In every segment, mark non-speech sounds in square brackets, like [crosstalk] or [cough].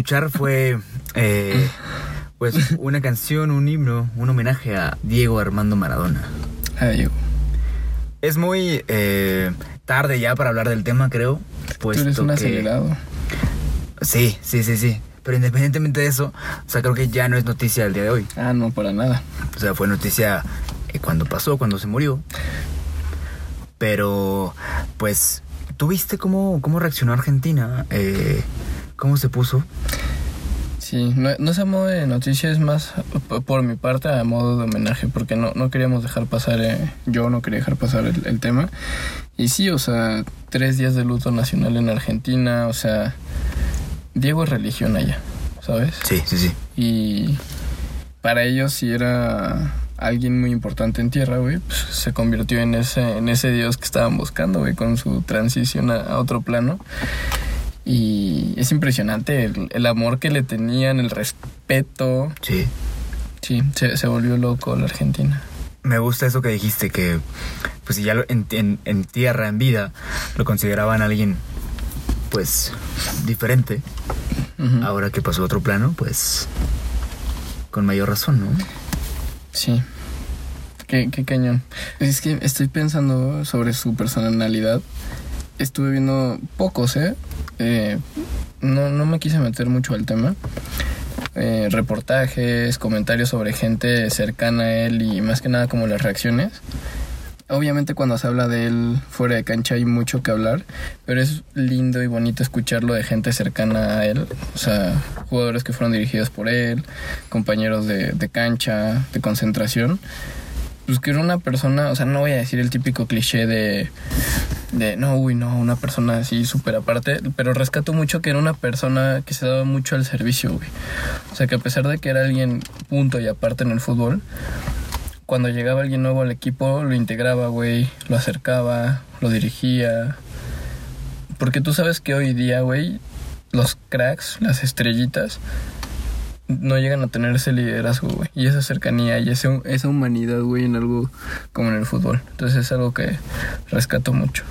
escuchar fue eh, pues una canción, un himno, un homenaje a Diego Armando Maradona. A Diego. Es muy eh, tarde ya para hablar del tema, creo. Tú eres un que- acelerado. Sí, sí, sí, sí. Pero independientemente de eso, o sea, creo que ya no es noticia del día de hoy. Ah, no, para nada. O sea, fue noticia eh, cuando pasó, cuando se murió. Pero, pues, ¿tú viste cómo, cómo reaccionó Argentina? Eh, ¿Cómo se puso? Sí, no, no es a modo de noticia, es más por mi parte a modo de homenaje, porque no, no queríamos dejar pasar, eh, yo no quería dejar pasar el, el tema. Y sí, o sea, tres días de luto nacional en Argentina, o sea, Diego es religión allá, ¿sabes? Sí, sí, sí. Y para ellos sí era alguien muy importante en tierra, güey, pues, se convirtió en ese, en ese dios que estaban buscando, güey, con su transición a, a otro plano. Y es impresionante el, el amor que le tenían, el respeto. Sí. Sí, se, se volvió loco la Argentina. Me gusta eso que dijiste, que pues si ya lo- en, en- en tierra, en vida, lo consideraban alguien pues diferente. Ahora que pasó a otro plano, pues con mayor razón, ¿no? Sí. Qué, qué cañón. Es que estoy pensando sobre su personalidad. Estuve viendo pocos, ¿eh? Eh, no, no me quise meter mucho al tema. Eh, reportajes, comentarios sobre gente cercana a él y más que nada como las reacciones. Obviamente cuando se habla de él fuera de cancha hay mucho que hablar, pero es lindo y bonito escucharlo de gente cercana a él, o sea, jugadores que fueron dirigidos por él, compañeros de, de cancha, de concentración. Pues que era una persona, o sea, no voy a decir el típico cliché de, de no, uy, no, una persona así súper aparte, pero rescato mucho que era una persona que se daba mucho al servicio, güey. O sea, que a pesar de que era alguien punto y aparte en el fútbol, cuando llegaba alguien nuevo al equipo, lo integraba, güey, lo acercaba, lo dirigía. Porque tú sabes que hoy día, güey, los cracks, las estrellitas, no llegan a tener ese liderazgo, güey. Y esa cercanía y ese- esa humanidad, güey, en algo como en el fútbol. Entonces es algo que rescato mucho.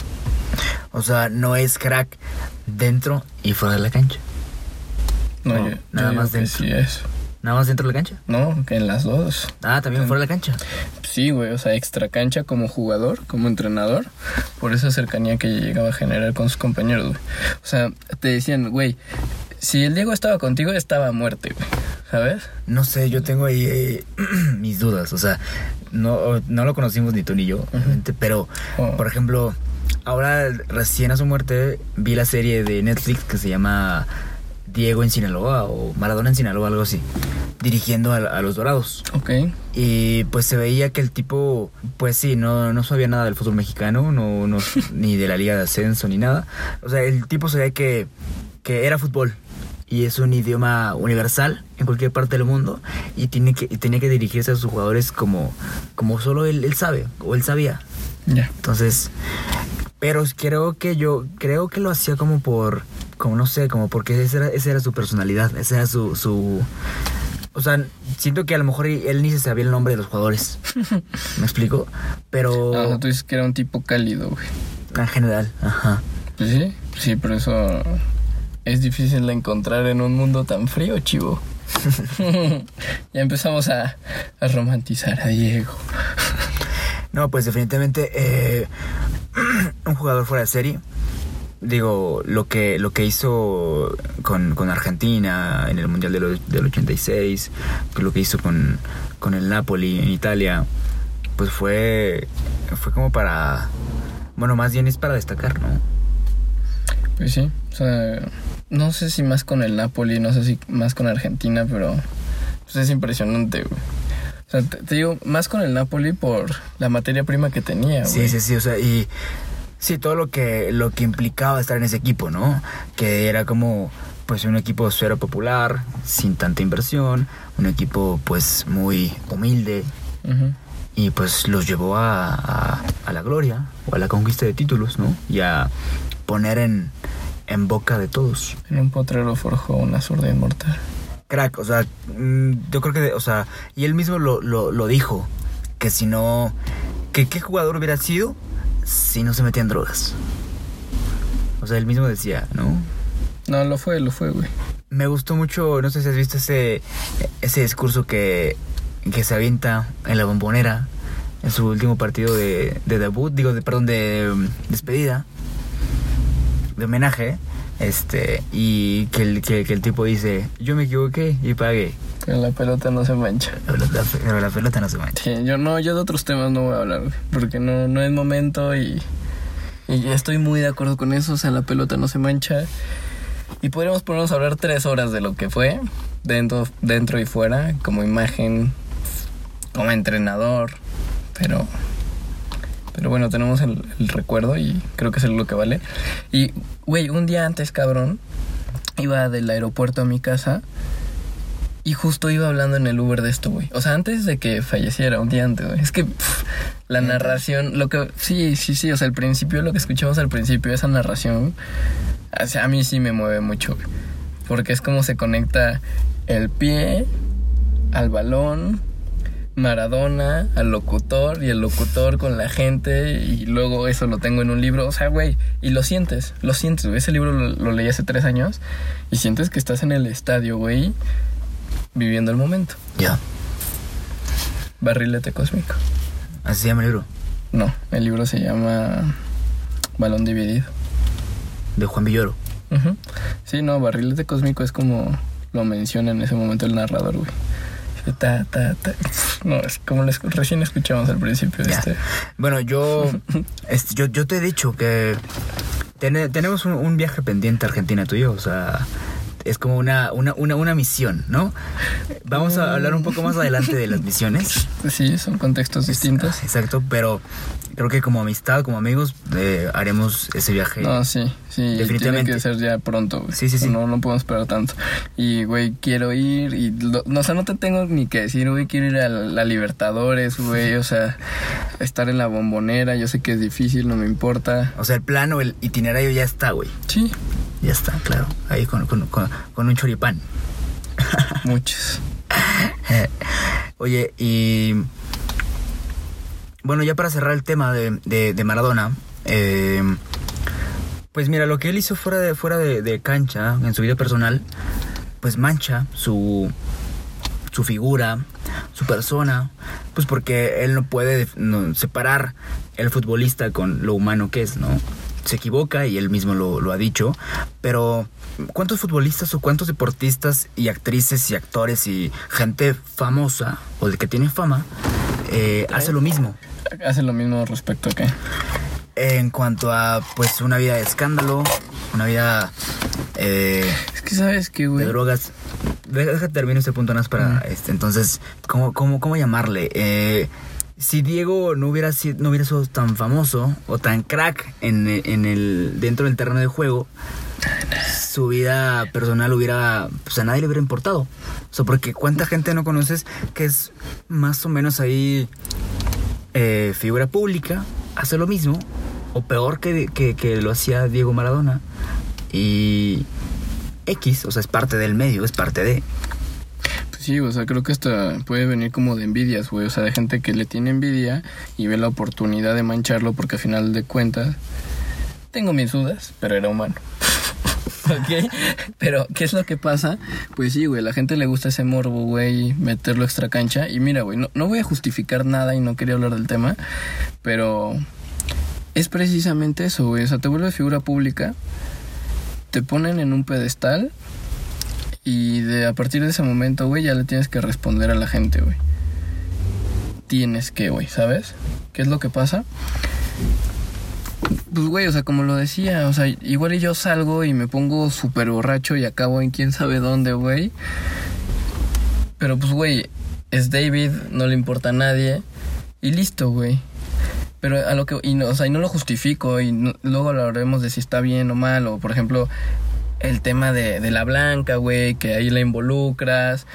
O sea, no es crack dentro y fuera de la cancha. No, No, yo- nada más dentro. Sí es. Nada más dentro de la cancha. No, que en las dos. Ah, también fuera de la cancha. Sí, güey, o sea, extra cancha como jugador, como entrenador, por esa cercanía que llegaba a generar con sus compañeros, güey. O sea, te decían, güey, si el Diego estaba contigo, estaba a muerte, güey, ¿sabes? No sé, yo tengo ahí eh, [clears throat] mis dudas. O sea, no, no lo conocimos ni tú ni yo, obviamente, pero, Oh. por ejemplo, ahora recién a su muerte vi la serie de Netflix que se llama Diego en Sinaloa o Maradona en Sinaloa, algo así, dirigiendo a, a los Dorados. Ok, Y pues se veía que el tipo, pues sí, no, no sabía nada del fútbol mexicano, no, no, [laughs] ni de la liga de ascenso, ni nada. O sea, el tipo se veía que, que era fútbol. Y es un idioma universal en cualquier parte del mundo. Y tiene que, y tenía que dirigirse a sus jugadores como, como solo él, él sabe, o él sabía. ya. Entonces, pero creo que yo, creo que lo hacía como por, como no sé, como porque esa era, esa era su personalidad, esa era su, su, o sea, siento que a lo mejor él ni se sabía el nombre de los jugadores, [laughs] ¿me explico? Pero Ah, o sea, tú dices que era un tipo cálido, güey. en general, ajá. Pues sí, sí, pero eso es difícil de encontrar en un mundo tan frío, chivo. [laughs] ya empezamos a, a romantizar a Diego. No, pues definitivamente eh, [clears throat] un jugador fuera de serie. digo, lo que, lo que hizo con, con Argentina en el Mundial del, del 86, lo que hizo con, con el Napoli en Italia, pues fue, fue como para, bueno, más bien es para destacar, ¿no? Pues sí, o sea, no sé si más con el Napoli, no sé si más con Argentina, pero pues es impresionante, güey. O sea, te, te digo, más con el Napoli por la materia prima que tenía, güey. Sí, sí, sí, o sea, y sí, todo lo que, lo que implicaba estar en ese equipo, ¿no? Que era como, pues, un equipo cero popular, sin tanta inversión, un equipo, pues, muy humilde, Ujú. y pues los llevó a, a- a la gloria o a la conquista de títulos, ¿no? Y a poner en, en boca de todos. En un potrero forjó una zurda inmortal. Crack, o sea, mm, yo creo que, o sea, y él mismo lo, lo, lo dijo, que si no, que qué jugador hubiera sido si no se metía en drogas. O sea, él mismo decía, ¿no? No, lo fue, lo fue, güey. Me gustó mucho, no sé si has visto ese, ese discurso que, que se avienta en la bombonera en su último partido de, de debut, digo, de, perdón, de um, despedida, de homenaje, este, y que el, que, que el tipo dice, yo me equivoqué y pagué, Pero la pelota no se mancha. pero la, pero la pelota no se mancha. Sí, yo no, yo de otros temas no voy a hablar, porque no, no es momento y, y estoy muy de acuerdo con eso, o sea, la pelota no se mancha. Y podríamos ponernos a hablar tres horas de lo que fue, dentro, dentro y fuera, como imagen, como entrenador, pero... Pero bueno, tenemos el, el recuerdo y creo que es lo que vale. Y, güey, un día antes, cabrón, iba del aeropuerto a mi casa y justo iba hablando en el Uber de esto, güey. O sea, antes de que falleciera, un día antes, güey. Es que pff, la narración, lo que... Sí, sí, sí. O sea, el principio, lo que escuchamos al principio, esa narración, o sea, a mí sí me mueve mucho, güey. Porque es como se conecta el pie al balón, Maradona al locutor y el locutor con la gente y luego eso lo tengo en un libro. O sea, güey, y lo sientes, lo sientes, güey. Ese libro lo, lo leí hace tres años y sientes que estás en el estadio, güey, viviendo el momento. Ya, Barrilete cósmico. así se llama el libro, No, el libro se llama Balón dividido. de Juan Villoro. Ujú. Sí, no, barrilete cósmico es como lo menciona en ese momento el narrador, güey. Ta, ta, ta. No, es como lo escu- recién escuchamos al principio de este. Bueno, yo, [laughs] este, yo, yo te he dicho que tene- tenemos un, un viaje pendiente a Argentina tú y yo, o sea, es como una, una, una, una misión, ¿no? Vamos a hablar un poco más adelante de las misiones. [laughs] Sí, son contextos distintos. Exacto, pero creo que como amistad, como amigos, eh, haremos ese viaje. No, sí, sí. Definitivamente. Tiene que ser ya pronto, güey. Sí, sí, sí. No, no podemos esperar tanto. Y, güey, quiero ir y... lo- no, o sea, no te tengo ni que decir, güey, quiero ir a la, Libertadores, güey. O sea, estar en la bombonera. Yo sé que es difícil, no me importa. O sea, el plan o el itinerario ya está, güey. Sí, Ya está, claro. Ahí con, con, con, con un choripán. [laughs] muchos. Oye, y. Bueno, ya para cerrar el tema de, de- de Maradona. eh, pues mira, lo que él hizo fuera de, fuera de, de cancha, en su vida personal, pues mancha su, su figura, su persona, pues porque él no puede no, separar el futbolista con lo humano que es, ¿no? Se equivoca y él mismo lo, lo ha dicho, pero ¿cuántos futbolistas o cuántos deportistas y actrices y actores y gente famosa o de que tiene fama eh, hace lo mismo? Hace lo mismo respecto a que... En cuanto a, pues, una vida de escándalo, una vida eh, Es que, ¿sabes qué, güey? de drogas. Deja, déjate termino este punto más para este. Entonces, ¿cómo, cómo, cómo llamarle? Eh, si Diego no hubiera sido, no hubiera sido tan famoso o tan crack en, en el dentro del terreno de juego, su vida personal hubiera, pues a nadie le hubiera importado. O sea, porque cuánta gente no conoces que es más o menos ahí eh, figura pública, hace lo mismo, o peor que, que, que lo hacía Diego Maradona. Y X, o sea, es parte del medio, es parte de... Sí, o sea, creo que hasta puede venir como de envidias, güey. O sea, de gente que le tiene envidia y ve la oportunidad de mancharlo porque al final de cuentas tengo mis dudas, pero era humano. [laughs] ¿Ok? Pero, ¿qué es lo que pasa? Pues sí, güey, la gente le gusta ese morbo, güey, meterlo extra cancha. Y mira, güey, no, no voy a justificar nada y no quería hablar del tema, pero es precisamente eso, güey. O sea, te vuelves figura pública, te ponen en un pedestal y de a partir de ese momento, güey, ya le tienes que responder a la gente, güey. Tienes que, güey, ¿sabes? ¿Qué es lo que pasa? Pues, güey, o sea, como lo decía, o sea, igual yo salgo y me pongo súper borracho y acabo en quién sabe dónde, güey. Pero pues, güey, es David, no le importa a nadie. Y listo, güey. Pero a lo que, y no, o sea, y no lo justifico y no- luego hablaremos de si está bien o mal, o por ejemplo, el tema de, de la blanca, güey, que ahí la involucras.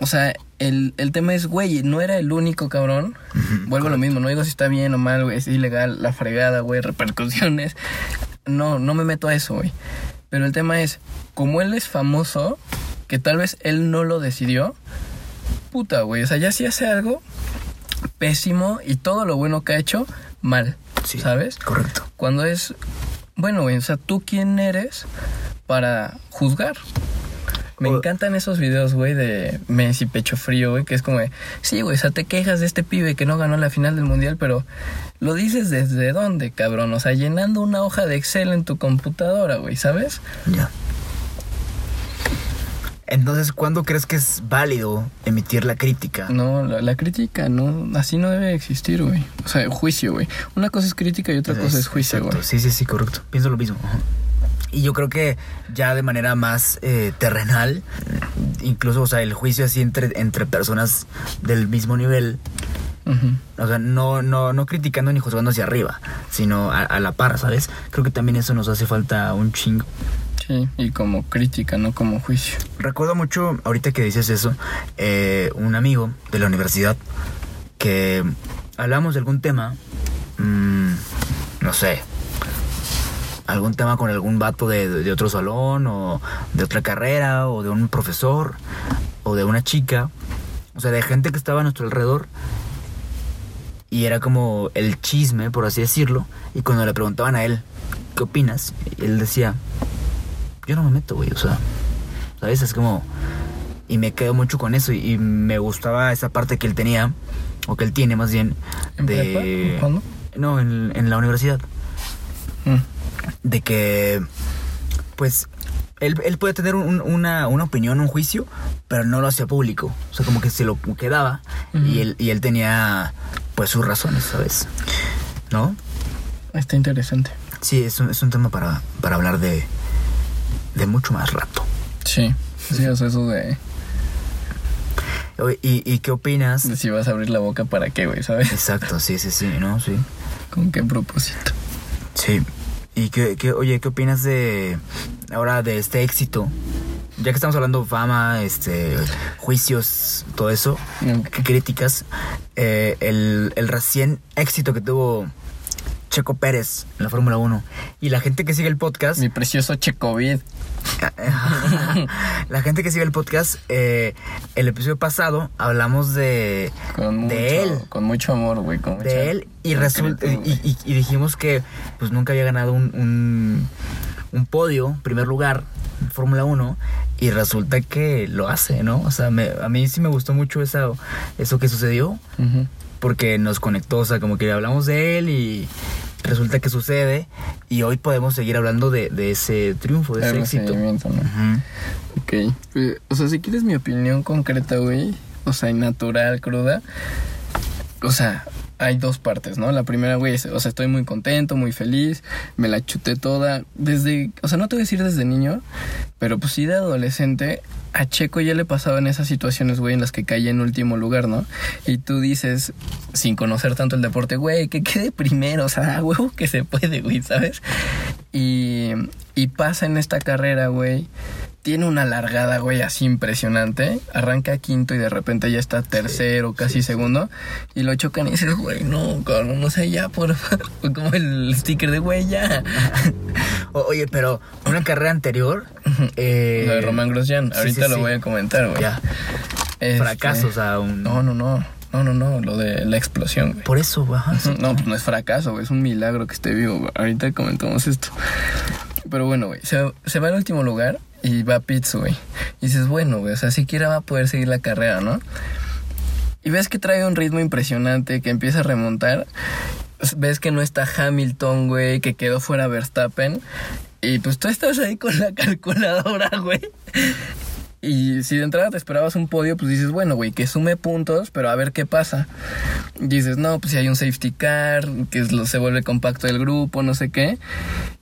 O sea, el, el tema es, güey, no era el único cabrón. Vuelvo a lo mismo, no digo si está bien o mal, güey, es ilegal, la fregada, güey, [laughs] repercusiones. No, no me meto a eso, güey. Pero el tema es, como él es famoso, que tal vez él no lo decidió, puta, güey, o sea, ya si hace algo pésimo y todo lo bueno que ha hecho, mal, Sí. ¿sabes? Correcto. Cuando es, bueno, güey, o sea, ¿tú quién eres para juzgar? Me encantan esos videos, güey, de Messi pecho frío, güey, que es como de, sí, güey, o sea, te quejas de este pibe que no ganó la final del mundial, pero lo dices desde dónde, cabrón, o sea, llenando una hoja de Excel en tu computadora, güey, ¿sabes? Ya. Entonces, ¿cuándo crees que es válido emitir la crítica? No, la, la crítica, no, así no debe existir, güey. O sea, juicio, güey. Una cosa es crítica y otra cosa es juicio, güey. Sí, sí, sí, correcto. Pienso lo mismo. Ajá. Y yo creo que ya de manera más eh, terrenal, incluso, o sea, el juicio así entre, entre personas del mismo nivel, o sea, no, no, no criticando ni juzgando hacia arriba, sino a, a la par, ¿sabes? Creo que también eso nos hace falta un chingo. Sí, y como crítica, no como juicio. Recuerdo mucho, ahorita que dices eso, eh, un amigo de la universidad que hablamos de algún tema, mm, no sé, algún tema con algún vato de, de otro salón o de otra carrera o de un profesor o de una chica, o sea, de gente que estaba a nuestro alrededor. Y era como el chisme, por así decirlo. Y cuando le preguntaban a él, ¿qué opinas? Él decía, yo no me meto, güey, o sea, ¿sabes? Es como... Y me quedo mucho con eso y, y me gustaba esa parte que él tenía, o que él tiene más bien, ¿En de... prepa? ¿Cuándo? No, en, en la universidad. Mm. De que, pues, él, él puede tener un- una, una opinión, un juicio, pero no lo hacía público. O sea, como que se lo quedaba y, él, y él tenía, pues, sus razones, ¿sabes? ¿No? Está interesante. Sí, es un, es un tema para, para hablar de, de mucho más rato. Sí. Sí, o sea, eso de, ¿Y, y qué opinas? de si vas a abrir la boca para qué, güey, ¿sabes? Exacto, sí, sí, sí, ¿no? Sí. ¿Con qué propósito? Sí. ¿Y qué, qué- oye, qué opinas de ahora de este éxito? Ya que estamos hablando de fama, este, juicios, todo eso, Ok. ¿qué críticas? Eh, el, el recién éxito que tuvo Checo Pérez en la Fórmula 1 y la gente que sigue el podcast, Mi precioso Checovid. [laughs] la gente que sigue el podcast, eh, el episodio pasado hablamos de, Con mucho, de él, con mucho amor, güey. Con mucha de él y resulta y, güey. y- y dijimos que pues nunca había ganado un, un, un podio, primer lugar Fórmula 1 y resulta que lo hace, ¿no? O sea, me- a mí sí me gustó mucho esa, eso que sucedió. Porque nos conectó, o sea, como que hablamos de él y resulta que sucede y hoy podemos seguir hablando de, de ese triunfo, de ese éxito. ¿no? Ok. Pues, O sea, si quieres mi opinión concreta, güey, o sea, natural, cruda, o sea, hay dos partes, ¿no? La primera, güey, o sea, estoy muy contento, muy feliz, me la chuté toda, desde, o sea, no te voy a decir desde niño, pero pues sí de adolescente, a Checo ya le pasaba en esas situaciones, güey, en las que caía en último lugar, ¿no? Y tú dices, sin conocer tanto el deporte, güey, que quede primero, o sea, huevo que se puede, güey, ¿sabes? Y, y pasa en esta carrera, güey. Tiene una largada, güey, así impresionante. Arranca quinto y de repente ya está tercero, casi segundo. Y lo chocan y dices, güey, no, cabrón, no sé, ya, por favor. [laughs] Como el sticker de, güey, ya. [laughs] Oye, pero una carrera anterior... eh, lo de Román Grosjean, ahorita sí, lo voy a comentar, güey. Ya, Este, fracaso, o sea, un... No, no, no. No, no, no. Lo de la explosión, güey. Por eso, ajá. No, pues no es fracaso, güey. Es un milagro que esté vivo. güey. Ahorita comentamos esto. Pero bueno, güey. Se, se va al último lugar y va a pits, güey. Y dices, bueno, güey. O sea, siquiera va a poder seguir la carrera, ¿no? Y ves que trae un ritmo impresionante, que empieza a remontar. ves que no está Hamilton, güey, que quedó fuera Verstappen. Y pues tú estás ahí con la [laughs] calculadora, güey. Y si de entrada te esperabas un podio, pues dices, bueno, güey, que sume puntos, pero a ver qué pasa. Dices, no, pues si hay un safety car, que se vuelve compacto el grupo, no sé qué.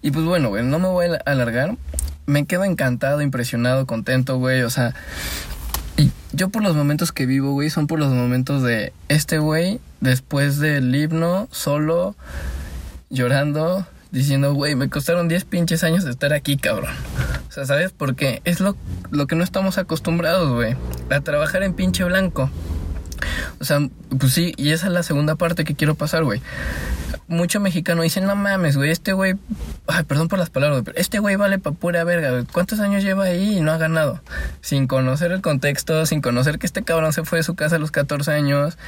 Y pues bueno, güey, no me voy a alargar. Me quedo encantado, impresionado, contento, güey. O sea, yo por los momentos que vivo, güey, son por los momentos de este güey, después del himno, solo, llorando, diciendo, güey, me costaron 10 pinches años de estar aquí, cabrón. O sea, ¿sabes? Porque es lo, lo que no estamos acostumbrados, güey, a trabajar en pinche blanco. O sea, pues sí, y esa es la segunda parte que quiero pasar, güey. Mucho mexicano dice, no mames, güey, este güey, ay, perdón por las palabras, pero este güey vale pa' pura verga, güey. ¿Cuántos años lleva ahí y no ha ganado? Sin conocer el contexto, sin conocer que este cabrón se fue de su casa a los 14 años,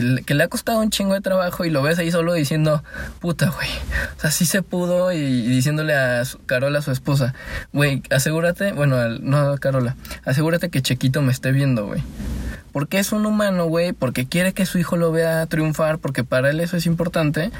que, le- ha costado un chingo de trabajo y lo ves ahí solo diciendo, puta, güey. O sea, sí se pudo y, diciéndole a su- Carola, su esposa, güey, asegúrate, bueno, no a Carola, asegúrate que Chequito me esté viendo, güey. Porque es un humano, güey, porque quiere que su hijo lo vea triunfar, porque para él eso es importante.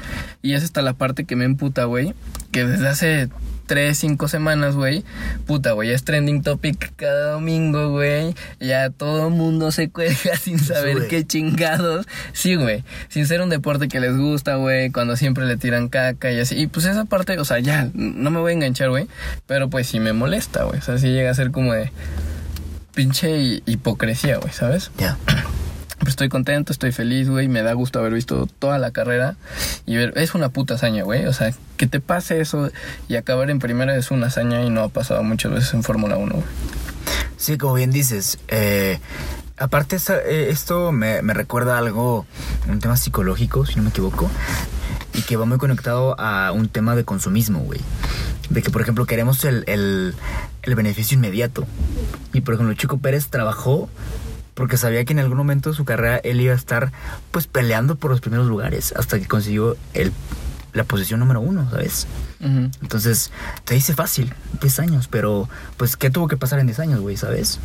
Y es hasta la parte que me emputa, güey, que desde hace tres, cinco semanas, güey, puta, güey, es trending topic cada domingo, güey. Ya todo el mundo se cuelga [laughs] sin saber qué chingados. Sí, güey, sin ser un deporte que les gusta, güey, cuando siempre le tiran caca y así. Y pues esa parte, o sea, ya, no me voy a enganchar, güey, pero pues sí me molesta, güey. O sea, sí llega a ser como de pinche hi- hipocresía, güey, ¿sabes? Ya. Estoy contento, estoy feliz, güey. Me da gusto haber visto toda la carrera. Y ver, es una puta hazaña, güey. O sea, que te pase eso y acabar en primera es una hazaña y no ha pasado muchas veces en Fórmula 1, güey. Sí, como bien dices. eh, aparte, eh, esto me, me recuerda algo, un tema psicológico, si no me equivoco, y que va muy conectado a un tema de consumismo, güey. De que, por ejemplo, queremos el, el, el beneficio inmediato. Y, por ejemplo, Chico Pérez trabajó porque sabía que en algún momento de su carrera él iba a estar, pues, peleando por los primeros lugares hasta que consiguió el, la posición número uno, ¿sabes? Entonces, te dice fácil, 10 años, pero pues, ¿qué tuvo que pasar en 10 años, güey, sabes?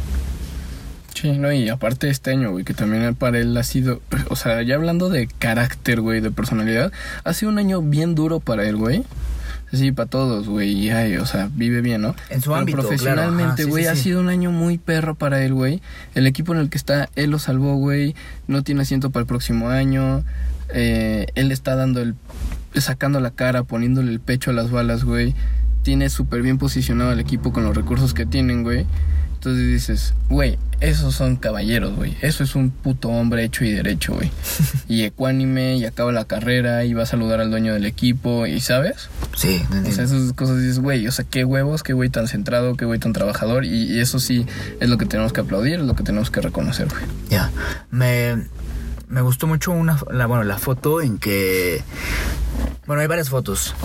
Sí, no, y aparte este año, güey, que también para él ha sido, o sea, ya hablando de carácter, güey, de personalidad, ha sido un año bien duro para él, güey. Sí, para todos, güey, o sea, vive bien, ¿no? En su Pero ámbito, profesionalmente, sí, güey, sí, ha sido un año muy perro para él, güey. El equipo en el que está, él lo salvó, güey. No tiene asiento para el próximo año. Eh, él está dando el, sacando la cara, poniéndole el pecho a las balas, güey. Tiene súper bien posicionado al equipo con los recursos que tienen, güey. Entonces dices, güey, esos son caballeros, güey. Eso es un puto hombre hecho y derecho, güey. [laughs] Y ecuánime, y acaba la carrera, y va a saludar al dueño del equipo, y ¿sabes? Sí, O sea, esas cosas dices, güey, o sea, qué huevos, qué güey tan centrado, qué güey tan trabajador, y, y eso sí es lo que tenemos que aplaudir, es lo que tenemos que reconocer, güey. Ya. Me, me gustó mucho una, la, bueno, la foto en que... Bueno, hay varias fotos.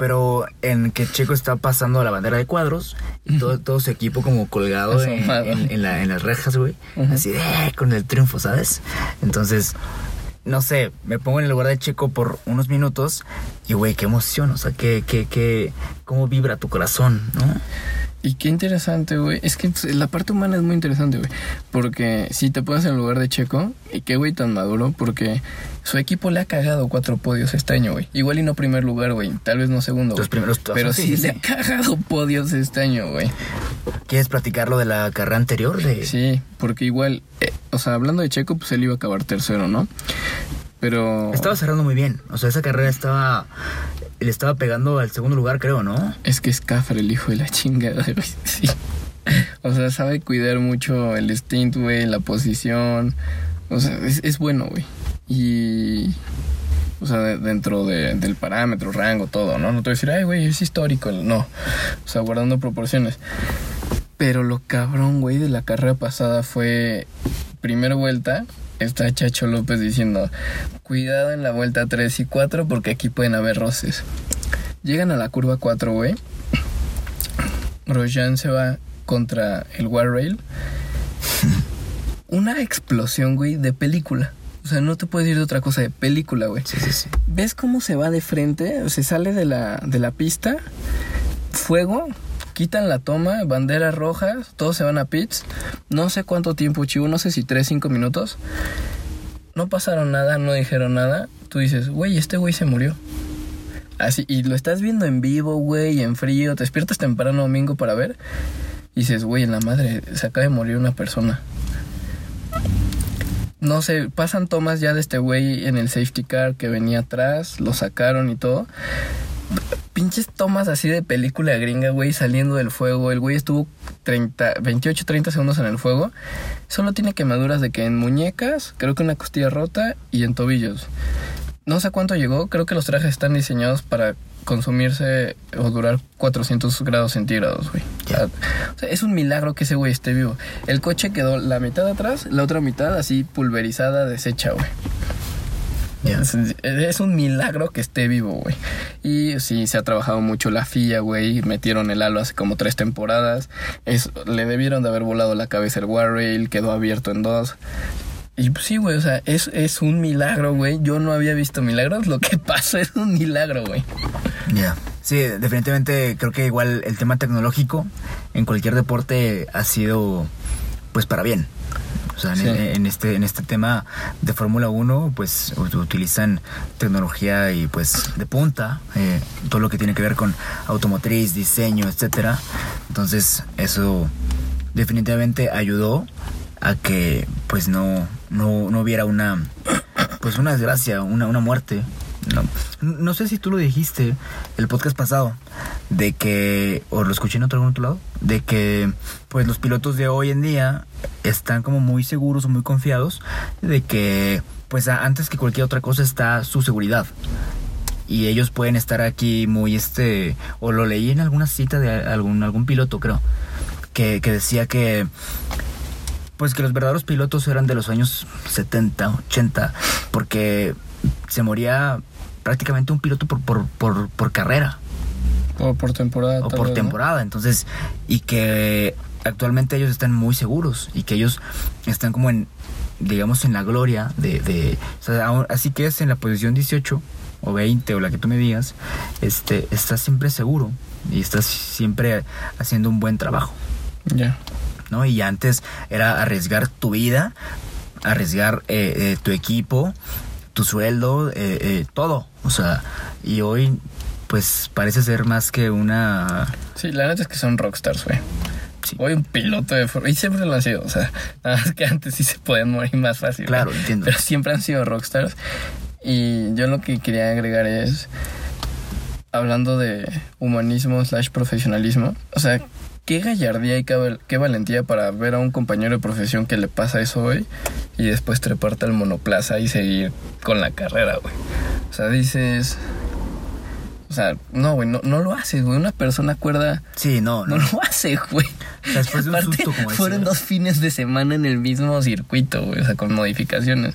Pero en que Checo está pasando la bandera de cuadros y todo, todo su equipo como colgado en, en- en la- en las rejas, güey. Así de, "Eh", con el triunfo, ¿sabes? Entonces, no sé, me pongo en el lugar de Checo por unos minutos y, güey, qué emoción, o sea, qué, qué, qué, cómo vibra tu corazón, ¿no? Y qué interesante, güey. Es que la parte humana es muy interesante, güey. Porque si te pones en el lugar de Checo, y qué güey tan maduro, porque su equipo le ha cagado cuatro podios este año, güey. Igual y no primer lugar, güey. Tal vez no segundo. Los primeros, Pero [laughs] ajá, sí, le ha cagado podios este año, güey. ¿Quieres platicar lo de la carrera anterior? De... Sí, porque igual, eh, o sea, hablando de Checo, pues él iba a acabar tercero, ¿no? Pero... Estaba cerrando muy bien. O sea, esa carrera estaba. Le estaba pegando al segundo lugar, creo, ¿no? Es que es Cafre el hijo de la chingada, güey. [laughs] Sí. O sea, sabe cuidar mucho el stint, güey, la posición. O sea, es, es bueno, güey. Y. O sea, de- dentro de- del parámetro, rango, todo, ¿no? No te voy a decir, ay, güey, es histórico. No. O sea, guardando proporciones. Pero lo cabrón, güey, de la carrera pasada fue. Primera vuelta, está Chacho López diciendo: Cuidado en la vuelta 3 y 4 porque aquí pueden haber roces. Llegan a la curva 4, güey. Grosjean se va contra el guardrail. Una explosión, güey, de película. O sea, no te puedes ir de otra cosa, de película, güey. Sí, sí, sí. ¿Ves cómo se va de frente? Se sale de la, de la pista, fuego, quitan la toma, banderas rojas, todos se van a pits. No sé cuánto tiempo, chivo, no sé si 3, 5 minutos. no pasaron nada, no dijeron nada, tú dices, güey, este güey se murió. Así, y lo estás viendo en vivo, güey, en frío, te despiertas temprano domingo para ver. Y dices, güey, en la madre, se acaba de morir una persona. No sé, pasan tomas ya de este güey en el safety car que venía atrás, lo sacaron y todo. Pinches tomas así de película gringa, güey, saliendo del fuego. El güey estuvo 30, 28, 30 segundos en el fuego. Solo tiene quemaduras de que en muñecas, creo que una costilla rota y en tobillos. No sé cuánto llegó, creo que los trajes están diseñados para consumirse o durar 400 grados centígrados, güey. Ya. O sea, es un milagro que ese güey esté vivo. El coche quedó la mitad atrás, la otra mitad así pulverizada, deshecha, güey. Es, es un milagro que esté vivo, güey. Y sí, se ha trabajado mucho la FIA, güey. Metieron el halo hace como tres temporadas. Es, le debieron de haber volado la cabeza el Warrail, quedó abierto en dos. Y pues, sí, güey, o sea, es, es un milagro, güey. Yo no había visto milagros. Lo que [laughs] pasó es un milagro, güey. Ya. Sí, definitivamente creo que igual el tema tecnológico en cualquier deporte ha sido pues para bien. O sea, en, Sí. en este, en este tema de Fórmula 1, pues ut- utilizan tecnología y pues de punta, eh, todo lo que tiene que ver con automotriz, diseño, etcétera. Entonces, eso definitivamente ayudó a que pues no, no, no hubiera una pues una desgracia, una, una muerte. No, no sé si tú lo dijiste el podcast pasado, de que, o lo escuché en otro, algún otro lado, de que pues los pilotos de hoy en día están como muy seguros o muy confiados de que pues antes que cualquier otra cosa está su seguridad. Y ellos pueden estar aquí muy este, o lo leí en alguna cita de algún, algún piloto creo, que, que decía que pues que los verdaderos pilotos eran de los años 70, 80, porque se moría prácticamente un piloto por, por, por, por carrera O por temporada. o por vez, ¿no? temporada. Entonces, y que actualmente ellos están muy seguros y que ellos están como en, digamos, en la gloria de, de o sea, aún- así que es en la posición 18 o 20 o la que tú me digas, este, estás siempre seguro y estás siempre haciendo un buen trabajo. Ya. ¿no? Y antes era arriesgar tu vida, arriesgar eh, eh, tu equipo, tu sueldo, eh, eh, todo. O sea, y hoy pues parece ser más que una... Sí, la neta es que son rockstars, güey. Sí. Hoy un piloto de Fórmula y siempre lo han sido, o sea, nada más que antes sí se podían morir más fácil. Claro, entiendo. Pero siempre han sido rockstars. Y yo lo que quería agregar es, hablando de humanismo slash profesionalismo, o sea, qué gallardía y qué valentía para ver a un compañero de profesión que le pasa eso hoy y después treparte al monoplaza y seguir con la carrera, güey. O sea, dices... O sea, no, güey, no, no lo haces, güey. Una persona cuerda Sí, no, no. no lo hace, güey. sea, después de un susto, como fueron decías. dos fines de semana en el mismo circuito, güey, o sea, con modificaciones.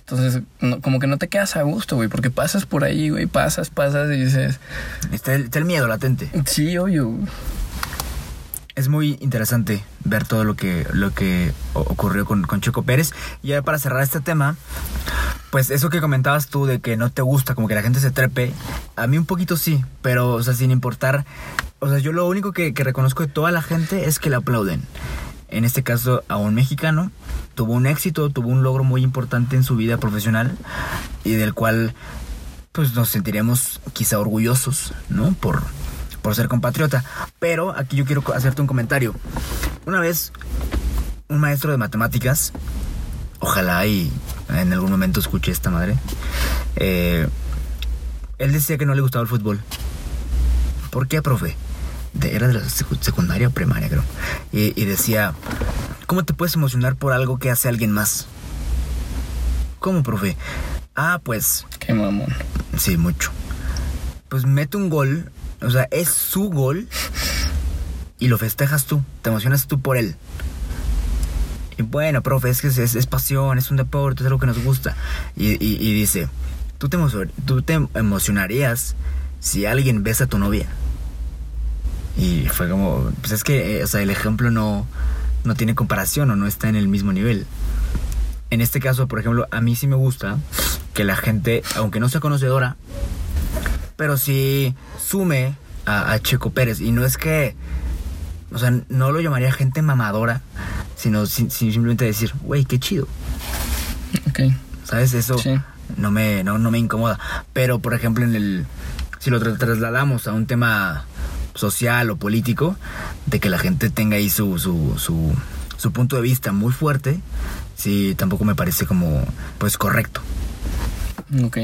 Entonces, no- como que no te quedas a gusto, güey, porque pasas por ahí, güey, pasas, pasas y dices, Está el, está el miedo latente. sí, obvio. Es muy interesante ver todo lo que, lo que ocurrió con, con Checo Pérez. Y ahora para cerrar este tema, pues eso que comentabas tú de que no te gusta como que la gente se trepe, a mí un poquito sí, pero o sea, sin importar, o sea, yo lo único que, que reconozco de toda la gente es que le aplauden. En este caso a un mexicano, tuvo un éxito, tuvo un logro muy importante en su vida profesional y del cual pues nos sentiremos quizá orgullosos, ¿no? Por, por ser compatriota. Pero aquí yo quiero hacerte un comentario. Una vez, un maestro de matemáticas, ojalá y en algún momento escuche esta madre, eh, él decía que no le gustaba el fútbol. ¿Por qué, profe? De- era de la secu- secundaria o primaria, creo. Y, y decía, ¿cómo te puedes emocionar por algo que hace alguien más? ¿Cómo, profe? Ah, pues Qué mamón. Sí, mucho. Pues mete un gol, o sea, es su gol y lo festejas tú, te emocionas tú por él. Y bueno, profe, es que es, pasión, es un deporte, es algo que nos gusta. Y, dice, ¿tú te, te emocionarías si alguien besa a tu novia. Y fue como, pues es que, eh, o sea, el ejemplo no, no tiene comparación o no está en el mismo nivel. En este caso, por ejemplo, a mí sí me gusta que la gente, aunque no sea conocedora, pero sí sume a, a Checo Pérez. Y no es que, o sea, no lo llamaría gente mamadora, sino si- si- simplemente decir, güey, qué chido. Ok. ¿Sabes? Eso Sí. no, me, no, no me incomoda. Pero, por ejemplo, en el. Si lo tra- trasladamos a un tema social o político, de que la gente tenga ahí su, su, su, su punto de vista muy fuerte, sí, tampoco me parece como, pues, correcto. Ok.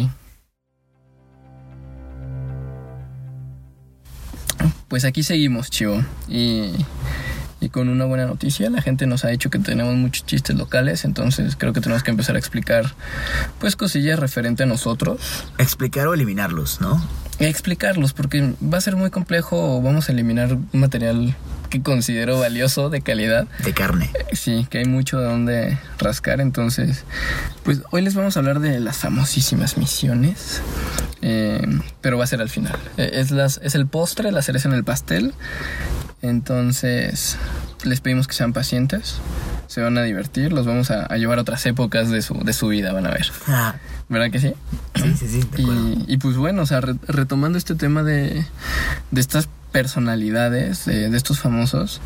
Pues aquí seguimos, Chivo. Y, y con una buena noticia, la gente nos ha dicho que tenemos muchos chistes locales, entonces creo que tenemos que empezar a explicar, pues, cosillas referente a nosotros. Explicar o eliminarlos, ¿no? Explicarlos, porque va a ser muy complejo vamos a eliminar material que considero valioso, de calidad. De carne. Sí, que hay mucho de donde rascar, entonces, pues hoy les vamos a hablar de las famosísimas misiones, eh, pero va a ser al final. Eh, Es, las, es el postre, la cereza en el pastel, entonces les pedimos que sean pacientes, se van a divertir, los vamos a, a llevar a otras épocas de su, de su vida, van a ver. Ah, ¿Verdad que sí? sí, sí, sí, de. Y, y pues bueno, o sea, re- retomando este tema de, de estas personalidades, de, de estos famosos,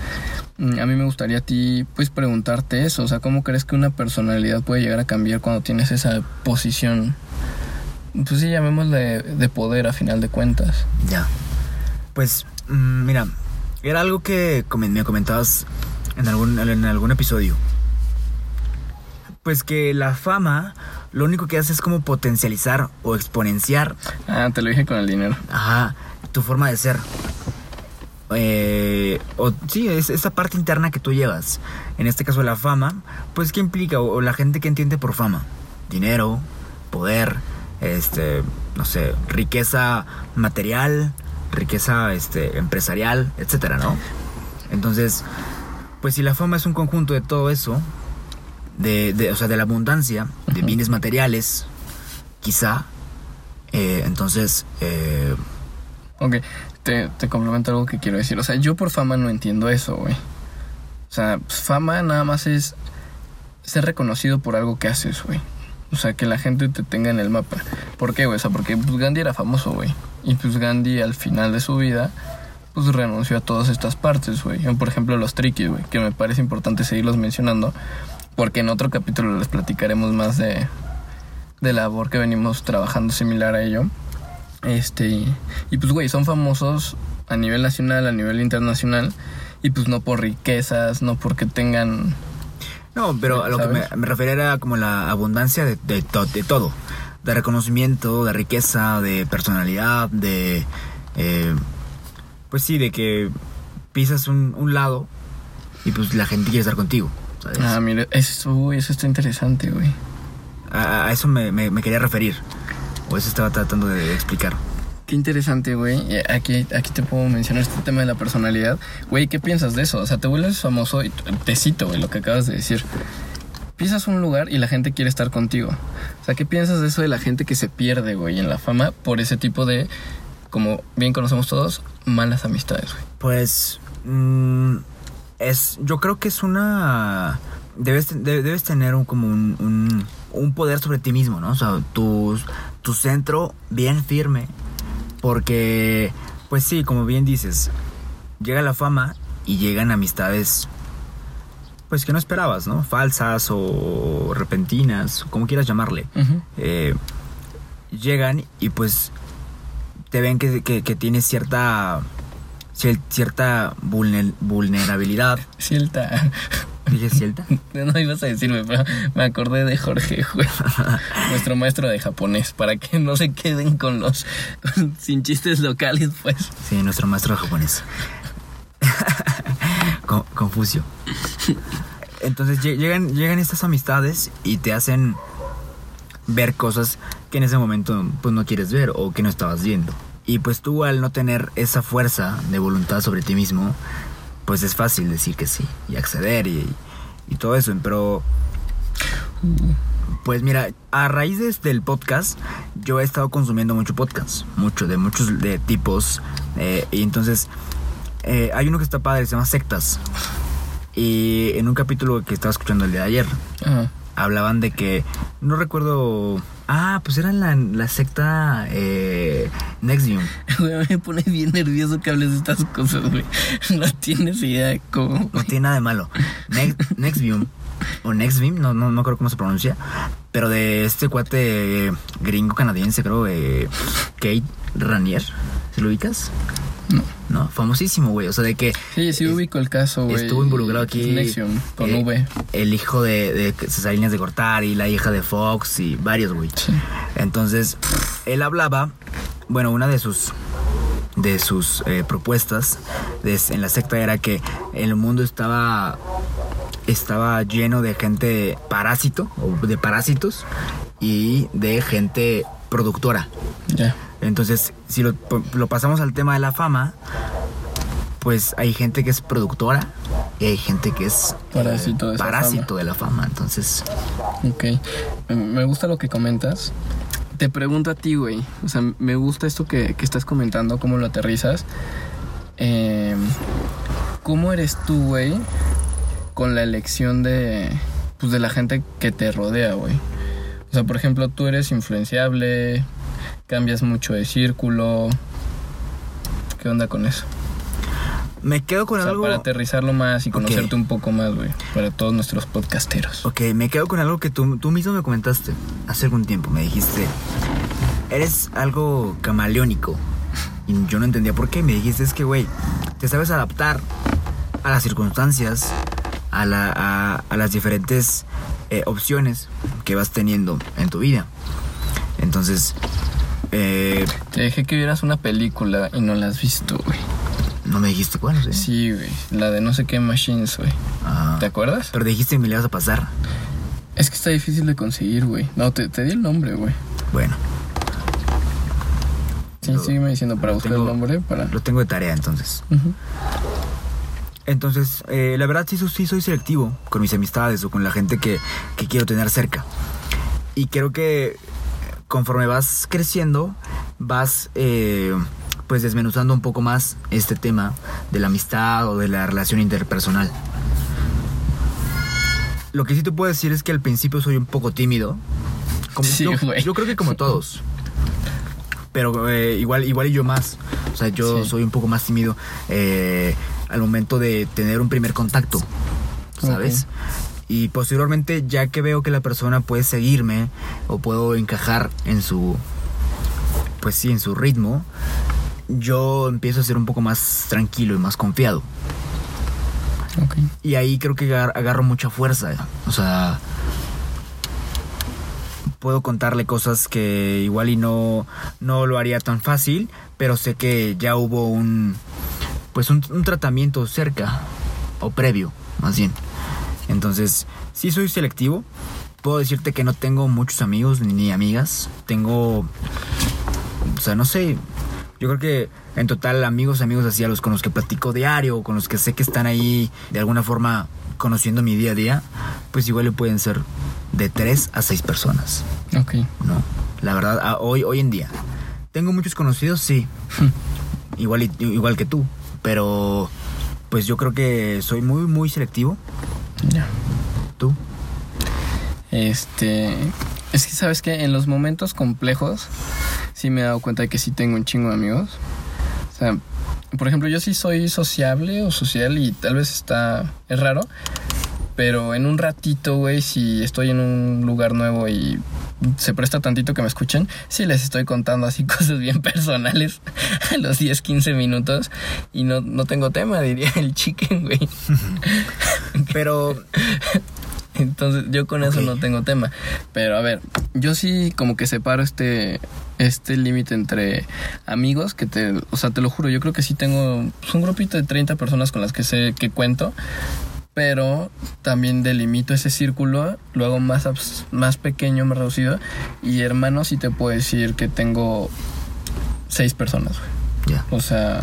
mm, a mí me gustaría a ti pues preguntarte eso, o sea, ¿cómo crees que una personalidad puede llegar a cambiar cuando tienes esa posición? Pues sí, llamémosle de poder a final de cuentas. Ya. Pues, mm, mira, era algo que me comentabas en algún, en algún episodio. Pues que la fama lo único que hace es como potencializar o exponenciar, Ah, te lo dije con el dinero. ajá, tu forma de ser. Eh, o sí, es esa parte interna que tú llevas. En este caso la fama, pues ¿qué implica? O, o la gente que entiende por fama. Dinero, poder, este, no sé, riqueza material, riqueza este, empresarial, etcétera, ¿no? Entonces, pues si la fama es un conjunto de todo eso, de, de- o sea, de la abundancia, de bienes materiales, quizá, eh, entonces, eh, Ok, te, te complemento algo que quiero decir. O sea, yo por fama no entiendo eso, güey. O sea, pues, fama nada más es ser reconocido por algo que haces, güey. O sea, que la gente te tenga en el mapa. ¿Por qué, güey? O sea, porque pues, Gandhi era famoso, güey. Y pues Gandhi al final de su vida, pues renunció a todas estas partes, güey. Por ejemplo, los triquis, güey, que me parece importante seguirlos mencionando. Porque en otro capítulo les platicaremos más de, de la labor que venimos trabajando similar a ello. Este, y pues, güey, son famosos a nivel nacional, a nivel internacional, y pues no por riquezas, no porque tengan... No, pero a lo que me, refería era como la abundancia de, de, to- de todo. De reconocimiento, de riqueza, de personalidad, de... eh, pues sí, de que pisas un, un lado y pues la gente quiere estar contigo. ¿sabes? Ah, mire, eso, uy, eso está interesante, güey. A, a eso me, me- me quería referir. O eso estaba tratando de explicar. Qué interesante, güey. Eh, Aquí, aquí te puedo mencionar este tema de la personalidad. Güey, ¿qué piensas de eso? O sea, te vuelves famoso y te cito, güey, lo que acabas de decir. Pisas un lugar y la gente quiere estar contigo. O sea, ¿qué piensas de eso de la gente que se pierde, güey, en la fama por ese tipo de, como bien conocemos todos, malas amistades, güey? Pues mm, es, yo creo que es una debes debes tener un, como un, un, un poder sobre ti mismo, ¿no? O sea, tu, tu centro bien firme, porque pues sí, como bien dices, llega la fama y llegan amistades pues que no esperabas, ¿no? Falsas o repentinas, como quieras llamarle. Eh, llegan y pues te ven que, que, que tienes cierta cier- cierta vulner- vulnerabilidad. Cierta. ¿Dije cierta? [laughs] No ibas a decirme, pero me acordé de Jorge, güey. [laughs] Nuestro maestro de japonés, para que no se queden con los. sin chistes locales, pues. Sí, nuestro maestro japonés. [laughs] Con- Confucio. Entonces lle- llegan, llegan estas amistades y te hacen ver cosas que en ese momento pues no quieres ver o que no estabas viendo. Y pues tú al no tener esa fuerza de voluntad sobre ti mismo, pues es fácil decir que sí y acceder y, todo eso. Pero pues mira, a raíz de este- del podcast, yo he estado consumiendo mucho podcast, mucho, de muchos de tipos. eh, y entonces, eh, hay uno que está padre, se llama Sectas. Y en un capítulo que estaba escuchando el día de ayer, Ajá. Hablaban de que, no recuerdo, ah, pues era la, la secta eh, Nexium. [laughs] Güey, me pone bien nervioso que hables de estas cosas, güey. [laughs] No tienes idea de cómo. No tiene nada de malo. Nex- [laughs] Nexium, o Nexvim, no, no, no creo cómo se pronuncia. Pero de este cuate eh, gringo canadiense, creo, eh, Kate Ranier. ¿Se lo ubicas? No. No, famosísimo, güey. O sea, de que Sí, sí ubico el caso, güey. estuvo involucrado aquí. Nexium, con eh, V. El hijo de, de Cesarinas de Cortari, la hija de Fox y varios, güey. Sí. Entonces, él hablaba, bueno, una de sus de sus eh, propuestas de- en la secta era que el mundo estaba estaba lleno de gente parásito o de parásitos y de gente productora. Ya. Entonces, si lo, lo pasamos al tema de la fama, pues hay gente que es productora y hay gente que es eh, Parásito de esa parásito fama. de la fama. Entonces, Ok. Me- Me gusta lo que comentas. Te pregunto a ti, güey. O sea, me gusta esto que, que estás comentando, cómo lo aterrizas. Eh, ¿Cómo eres tú, güey, con la elección de, pues, de la gente que te rodea, güey? O sea, por ejemplo, tú eres influenciable, cambias mucho de círculo. ¿Qué onda con eso? me quedo con O sea, algo. para aterrizarlo más y conocerte un poco más, güey. Para todos nuestros podcasteros. Ok, me quedo con algo que tú, tú mismo me comentaste hace algún tiempo. Me dijiste, eres algo camaleónico. Y yo no entendía por qué. Me dijiste, es que, güey, te sabes adaptar a las circunstancias, a, la- a- a las diferentes eh, opciones que vas teniendo en tu vida. Entonces, eh, Te dejé que vieras una película y no la has visto, güey. no me dijiste cuál, ¿sí? Sí, güey. La de no sé qué Machines, güey. Ah, ¿Te acuerdas? pero dijiste que me le ibas a pasar. Es que está difícil de conseguir, güey. No, te, te di el nombre, güey. Bueno, Sí, Lo- sígueme diciendo para buscar tengo- el nombre para... lo tengo de tarea entonces. Entonces, eh, la verdad sí, sí soy selectivo con mis amistades o con la gente que, que quiero tener cerca. Y creo que conforme vas creciendo, vas eh, pues desmenuzando un poco más este tema de la amistad o de la relación interpersonal. Lo que sí te puedo decir es que al principio soy un poco tímido. Como, Sí, yo, creo que como todos. Pero eh, igual, igual y yo más. O sea, yo Sí. soy un poco más tímido eh, al momento de tener un primer contacto. ¿Sabes? Y posteriormente, ya que veo que la persona puede seguirme o puedo encajar en su. Pues sí, en su ritmo, yo empiezo a ser un poco más tranquilo y más confiado. Y ahí creo que agar- agarro mucha fuerza. O sea, puedo contarle cosas que igual y no, no lo haría tan fácil, pero sé que ya hubo un, pues un, un tratamiento cerca, o previo, más bien. Entonces, sí soy selectivo. Puedo decirte que no tengo muchos amigos ni, ni amigas. Tengo, o sea, no sé, yo creo que en total amigos, amigos así a los con los que platico diario, con los que sé que están ahí de alguna forma conociendo mi día a día, pues igual le pueden ser de tres a seis personas, Ok. ¿no? La verdad, hoy, hoy en día. Tengo muchos conocidos, sí. igual, y- igual que tú, pero pues yo creo que soy muy, muy selectivo. Ya. ¿Tú? Este. Es que, ¿sabes que En los momentos complejos, sí me he dado cuenta de que sí tengo un chingo de amigos. O sea, por ejemplo, yo sí soy sociable o social y tal vez está. Es raro. Pero en un ratito, güey, si estoy en un lugar nuevo y se presta tantito que me escuchen, sí les estoy contando así [laughs] cosas bien personales [laughs] a los 10, 15 minutos y no, no tengo tema, diría el chicken, güey. [laughs] Pero Entonces yo con eso no tengo tema. Pero a ver, yo sí como que separo este este límite entre amigos que te, o sea, te lo juro, yo creo que sí tengo pues, un grupito de 30 personas con las que sé que cuento, pero también delimito ese círculo, lo hago más más pequeño, más reducido y hermano sí te puedo decir que tengo seis personas, güey. ya. O sea,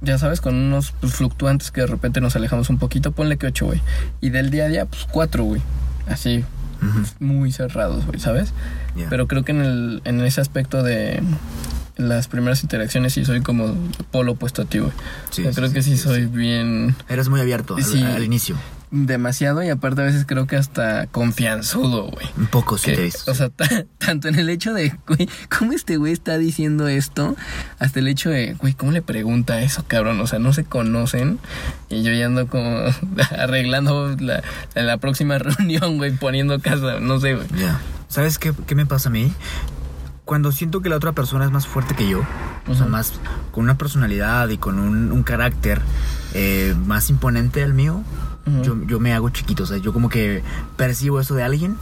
ya sabes, con unos pues, fluctuantes que de repente nos alejamos un poquito, ponle que ocho, güey. Y del día a día, pues cuatro, güey. Así, muy cerrados, güey, ¿sabes? Pero creo que en, el, en ese aspecto de las primeras interacciones sí soy como polo opuesto a ti, güey. Sí, creo sí, que sí, soy bien... Eres muy abierto al, Sí. al inicio. demasiado y aparte a veces creo que hasta confianzudo, güey. Un poco sí Que- te o sea, ta- [laughs] tanto en el hecho de, güey, ¿cómo este güey está diciendo esto? Hasta el hecho de, güey, ¿cómo le pregunta eso, cabrón? O sea, no se conocen y yo ya ando como [laughs] arreglando la, la próxima [laughs] reunión, güey, poniendo casa, no sé, güey. Ya. ¿Sabes qué, qué me pasa a mí? Cuando siento que la otra persona es más fuerte que yo, o sea, más con una personalidad y con un, un carácter eh, más imponente al mío, Ujú. yo, yo me hago chiquito. O sea, yo como que percibo eso de alguien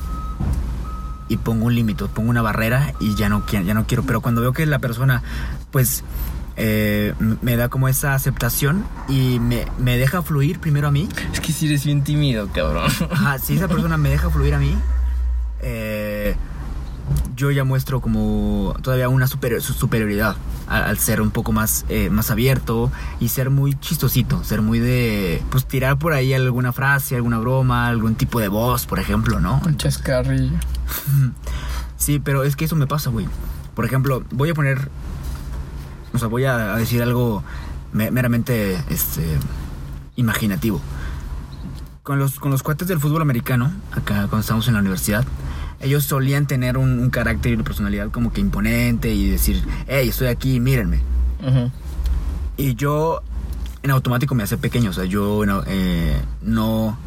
y pongo un límite, pongo una barrera y ya no, ya no quiero. Pero cuando veo que la persona, pues, eh, me da como esa aceptación y me, me deja fluir primero a mí, Es que si eres bien tímido, cabrón. Ajá, si esa persona me deja fluir a mí, eh, yo ya muestro como todavía una superior- su- superioridad al, al ser un poco más, eh, más abierto y ser muy chistosito, ser muy de, pues tirar por ahí alguna frase, alguna broma, algún tipo de voz, por ejemplo, ¿no? Un chascarrillo. [laughs] Sí, pero es que eso me pasa, güey. Por ejemplo, voy a poner, o sea, voy a, decir algo me- meramente, este, imaginativo. Con los, con los cuates del fútbol americano, acá cuando estábamos en la universidad, ellos solían tener un, un carácter y una personalidad como que imponente y decir, hey, estoy aquí, mírenme. Y yo en automático me hacía pequeño, o sea, yo no, eh, no,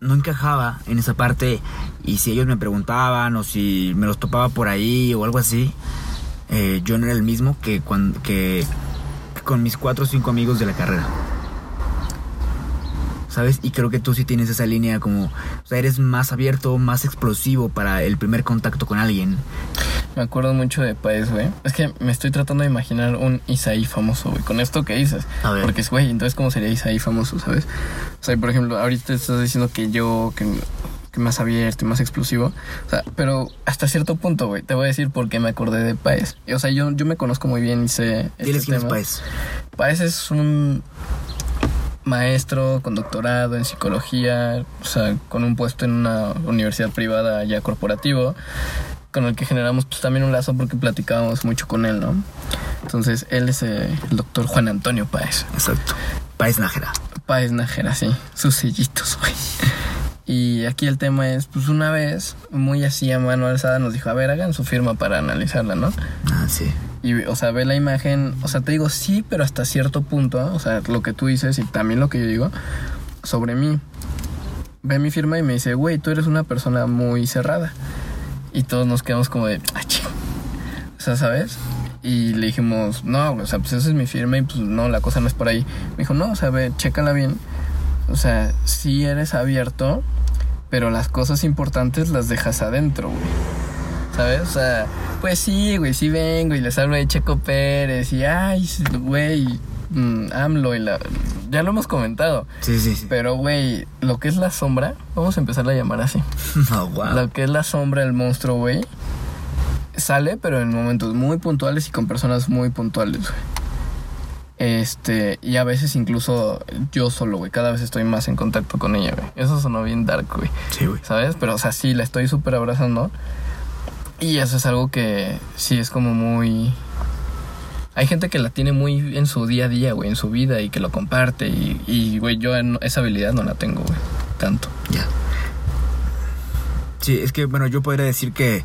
no encajaba en esa parte y si ellos me preguntaban o si me los topaba por ahí o algo así, eh, yo no era el mismo que, cuando, que, que con mis cuatro o cinco amigos de la carrera. ¿Sabes? Y creo que tú sí tienes esa línea como, o sea, eres más abierto, más explosivo para el primer contacto con alguien. Me acuerdo mucho de Paez, güey. Es que me estoy tratando de imaginar un Isaí famoso, güey, con esto que dices. A ver. Porque es, güey, entonces, ¿cómo sería Isaí famoso, sabes? O sea, por ejemplo, ahorita estás diciendo que yo, que, que más abierto y más explosivo. O sea, pero hasta cierto punto, güey, te voy a decir por qué me acordé de Paez. O sea, yo, yo me conozco muy bien y sé. este Diles quién es. Paez. Paez es un maestro con doctorado en psicología, o sea, con un puesto en una universidad privada ya corporativo, con el que generamos pues, también un lazo porque platicábamos mucho con él, ¿no? Entonces, él es eh, el doctor Juan Antonio Páez. Exacto. Paez Nájera. Páez Nájera, sí, sus sellitos, [laughs] güey. Y aquí el tema es, pues una vez, muy así a mano alzada, nos dijo, a ver, hagan su firma para analizarla, ¿no? Ah, sí. Y, o sea, ve la imagen, o sea, te digo sí, pero hasta cierto punto, ¿eh? o sea, lo que tú dices y también lo que yo digo sobre mí. Ve mi firma y me dice, güey, tú eres una persona muy cerrada. Y todos nos quedamos como de, ah, ching". O sea, ¿sabes? Y le dijimos, no, o sea, pues esa es mi firma y pues no, la cosa no es por ahí. Me dijo, no, o sea, ve, chécala bien. O sea, sí eres abierto, pero las cosas importantes las dejas adentro, güey. ¿Sabes? O sea, pues sí, güey, sí vengo y les hablo de Checo Pérez y, ay, güey, mm, AMLO y la... Ya lo hemos comentado. Sí, sí, sí. Pero, güey, lo que es la sombra, vamos a empezar a llamar así. [laughs] No, wow. Lo que es la sombra del monstruo, güey, sale, pero en momentos muy puntuales y con personas muy puntuales, güey. Este, y a veces incluso yo solo, güey, cada vez estoy más en contacto con ella, güey. Eso sonó bien dark, güey. Sí, güey. ¿sabes? Pero, o sea, sí, la estoy súper abrazando. Y eso es algo que sí es como muy... Hay gente que la tiene muy en su día a día, güey, en su vida y que lo comparte. Y, y, güey, yo en- esa habilidad no la tengo, güey, tanto. Ya. Sí, es que, bueno, yo podría decir que,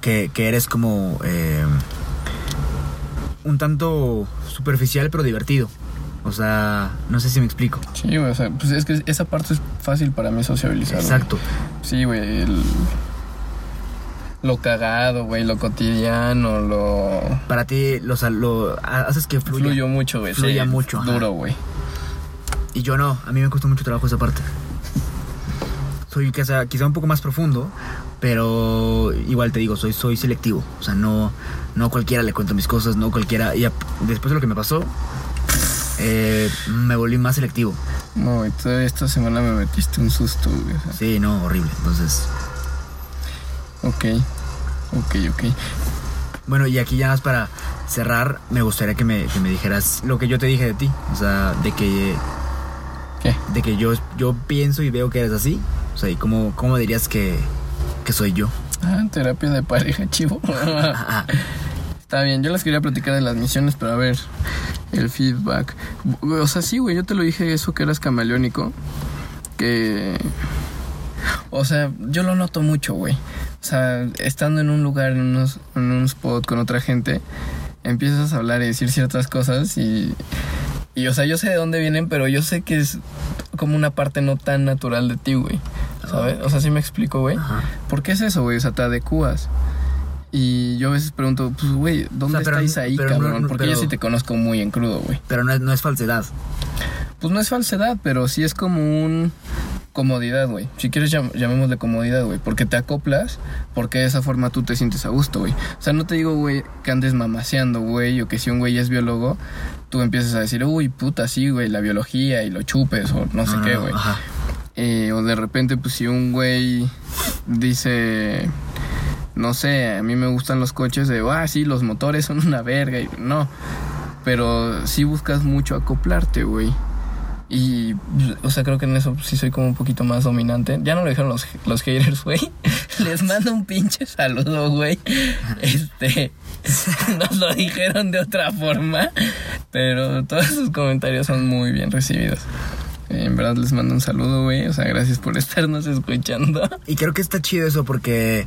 que, que eres como eh, un tanto superficial pero divertido. O sea, no sé si me explico. Sí, güey, o sea, pues es que esa parte es fácil para mí sociabilizar. güey. Exacto. Sí, güey, el- Lo cagado, güey, lo cotidiano, lo... Para ti, lo, lo haces que fluya. Fluyo mucho, güey. Fluya sí, mucho, ajá. Duro, güey. Y yo no, a mí me costó mucho trabajo esa parte. Soy quizá, quizá un poco más profundo, pero igual te digo, soy, soy selectivo. O sea, no, no cualquiera le cuento mis cosas, no cualquiera. Y después de lo que me pasó, eh, me volví más selectivo. No, güey, toda esta semana me metiste un susto, güey. o sea. Sí, no, horrible. Entonces, Ok, ok, ok. bueno, y aquí ya más para cerrar, me gustaría que me, que me dijeras lo que yo te dije de ti. O sea, de que, ¿Qué? de que yo, yo pienso y veo que eres así. O sea, ¿y cómo, cómo dirías que, que soy yo? Ah, terapia de pareja, [laughs] chivo. Está bien, yo les quería platicar de las misiones, pero a ver. el feedback. O sea, sí, güey, yo te lo dije eso que eras camaleónico. Que. O sea, yo lo noto mucho, güey. O sea, estando en un lugar, en, unos, en un spot con otra gente, empiezas a hablar y decir ciertas cosas y. Y, o sea, yo sé de dónde vienen, pero yo sé que es como una parte no tan natural de ti, güey. ¿Sabes? O sea, sí me explico, güey. ¿Por qué es eso, güey? O sea, te adecuas. Y yo a veces pregunto, pues, güey, ¿dónde O sea, pero- estáis ahí, pero cabrón? no- Porque pero- yo sí te conozco muy en crudo, güey. Pero no es, no es falsedad. Pues no es falsedad, pero sí es como un comodidad, güey. Si quieres llam- llamémosle comodidad, güey, porque te acoplas, porque de esa forma tú te sientes a gusto, güey. O sea, no te digo, güey, que andes mamaseando, güey, o que si un güey es biólogo, tú empiezas a decir, uy, puta, sí, güey, la biología y lo chupes o no sé qué, güey. Ajá. Eh, o de repente, pues si un güey dice, no sé, a mí me gustan los coches de, ah, sí, los motores son una verga. Y, no, pero sí buscas mucho acoplarte, güey. Y, o sea, creo que en eso sí soy como un poquito más dominante. Ya no lo dijeron los, los haters, güey. [laughs] Les mando un pinche saludo, güey. Este, [laughs] nos lo dijeron de otra forma, pero todos sus comentarios son muy bien recibidos. En verdad les mando un saludo, güey. O sea, gracias por [laughs] estarnos escuchando. Y creo que está chido eso porque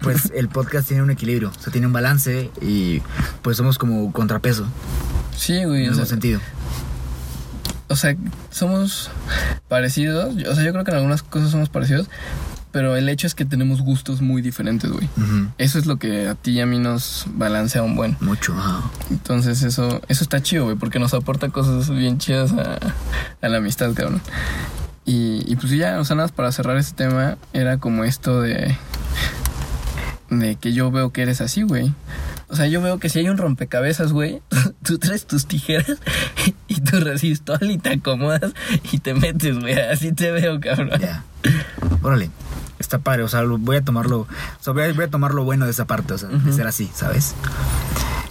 pues el podcast tiene un equilibrio, o sea, tiene un balance y pues somos como contrapeso Sí, güey. en ese sentido. O sea, somos parecidos. O sea, yo creo que en algunas cosas somos parecidos. Pero el hecho es que tenemos gustos muy diferentes, güey. Eso es lo que a ti y a mí nos balancea un buen. Mucho. ajá. Entonces eso, eso está chido, güey, porque nos aporta cosas bien chidas a, a la amistad, cabrón. Y, y pues ya, o sea, nada más para cerrar este tema, era como esto de. De que yo veo que eres así, güey. O sea, yo veo que si hay un rompecabezas, güey, [laughs] tú traes tus tijeras tu resistol y te acomodas y te metes, güey. Así te veo, cabrón. Ya. Órale. Está padre, o sea, voy a tomarlo, o sea, voy a, voy a tomar lo bueno de esa parte, o sea, de ser así, ¿sabes?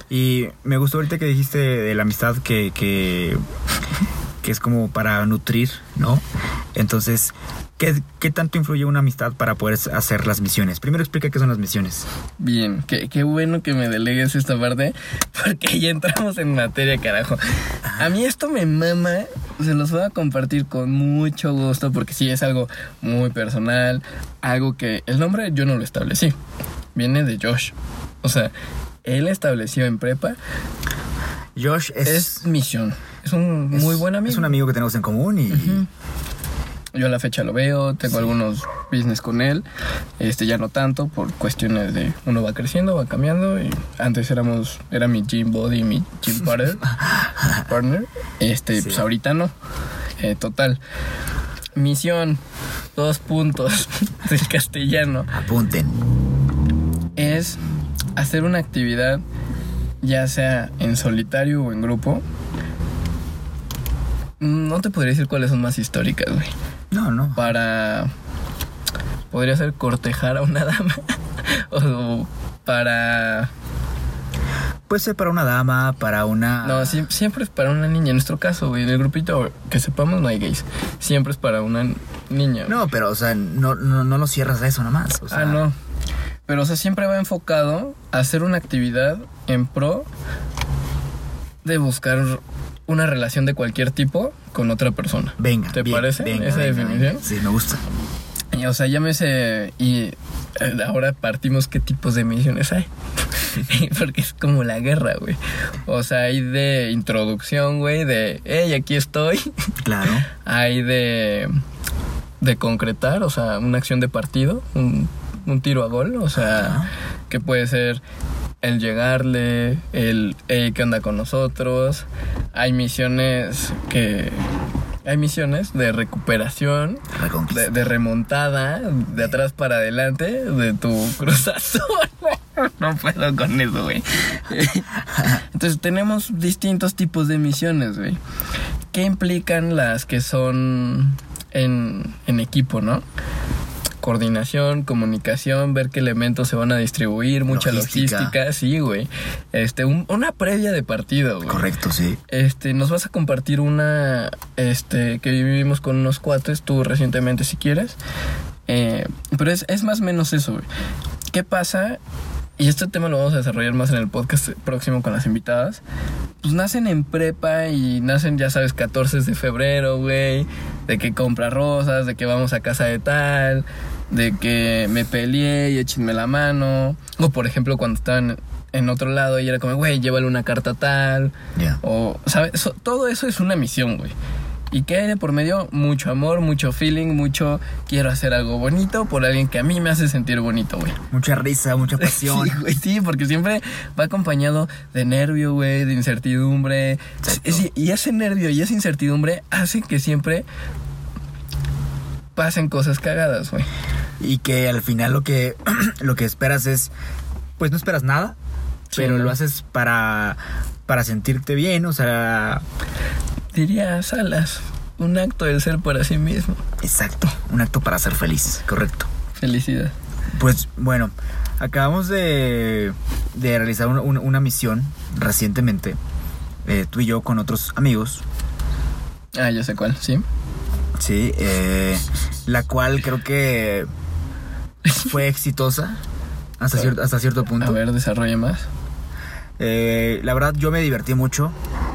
Y me gustó ahorita que dijiste de la amistad que, que, que es como para nutrir, ¿no? Entonces, ¿qué, ¿qué tanto influye una amistad para poder hacer las misiones? Primero explica qué son las misiones. Bien, qué, qué bueno que me delegues esta parte, [laughs] porque ya entramos en materia, carajo. A mí esto me mama, se los voy a compartir con mucho gusto, porque sí es algo muy personal, algo que el nombre yo no lo establecí, viene de Josh. O sea, él estableció en prepa, Josh es, es misión, es un muy buen amigo. Es un amigo que tenemos en común y... Yo a la fecha lo veo, tengo algunos business con él, este ya no tanto por cuestiones de uno va creciendo, va cambiando y antes éramos era mi gym body, mi gym [laughs] partner, partner. este Sí. pues ahorita no. Eh, total. Misión dos puntos [laughs] del castellano Apunten. es hacer una actividad ya sea en solitario o en grupo. No te podría decir cuáles son más históricas, güey No, no. para podría ser cortejar a una dama [laughs] o para Puede ser para una dama, para una... no sie- siempre es para una niña en nuestro caso güey en el grupito que sepamos no hay gays siempre es para una niña No, pero, o sea, no, no, no lo cierras a eso nada más. O sea, ah no pero o sea siempre va enfocado a hacer una actividad en pro de buscar una relación de cualquier tipo con otra persona Venga. ¿Te bien, parece venga, esa venga, definición? venga. Sí, me gusta. Y, o sea, llámese. Y eh, ahora partimos qué tipos de misiones hay. [laughs] Porque es como la guerra, güey. O sea, hay de introducción, güey, de, hey, aquí estoy. [laughs] Claro. Hay de. de concretar, o sea, una acción de partido, un, un tiro a gol, o sea, que puede ser el llegarle, el, hey, ¿qué onda con nosotros? Hay misiones que. Hay misiones de recuperación, de, de remontada, de atrás para adelante, de tu [laughs] Cruz Azul. No puedo con eso, güey. Entonces tenemos distintos tipos de misiones, güey. ¿Qué implican las que son en, en equipo, no? Coordinación, comunicación, ver qué elementos se van a distribuir, mucha Logística. logística, sí, güey. Este, un- una previa de partido, güey. Correcto, sí. Este, nos vas a compartir una, este, que vivimos con unos cuates, tú recientemente si quieres. Eh, pero es, es más o menos eso, güey. ¿Qué pasa y este tema lo vamos a desarrollar más en el podcast próximo con las invitadas, pues nacen en prepa y nacen, ya sabes, 14 de febrero, güey, de que compra rosas, de que vamos a casa de tal, de que me peleé y échenme la mano, o por ejemplo cuando estaban en otro lado y era como, güey, llévale una carta tal, Ya. o, ¿sabes? Todo eso es una misión, güey. ¿Y qué hay de por medio? Mucho amor, mucho feeling, mucho quiero hacer algo bonito por alguien que a mí me hace sentir bonito, güey. Mucha risa, mucha [laughs] pasión. Sí, güey, sí, porque siempre va acompañado de nervio, güey, de incertidumbre. Es- y ese nervio y esa incertidumbre hacen que siempre pasen cosas cagadas, güey. Y que al final lo que, [clears throat] lo que esperas es, pues no esperas nada, Sí, pero ¿no? lo haces para, para sentirte bien, o sea, Diría Salas, un acto del ser para sí mismo. exacto, un acto para ser feliz, correcto. Felicidad. Pues bueno, acabamos de, de realizar una, una- una misión recientemente, eh, tú y yo con otros amigos, Ah, ya sé cuál, sí. Sí, eh, la cual creo que fue exitosa hasta cierto, hasta cierto punto. A ver, desarrolla más. Eh, la verdad, yo me divertí mucho.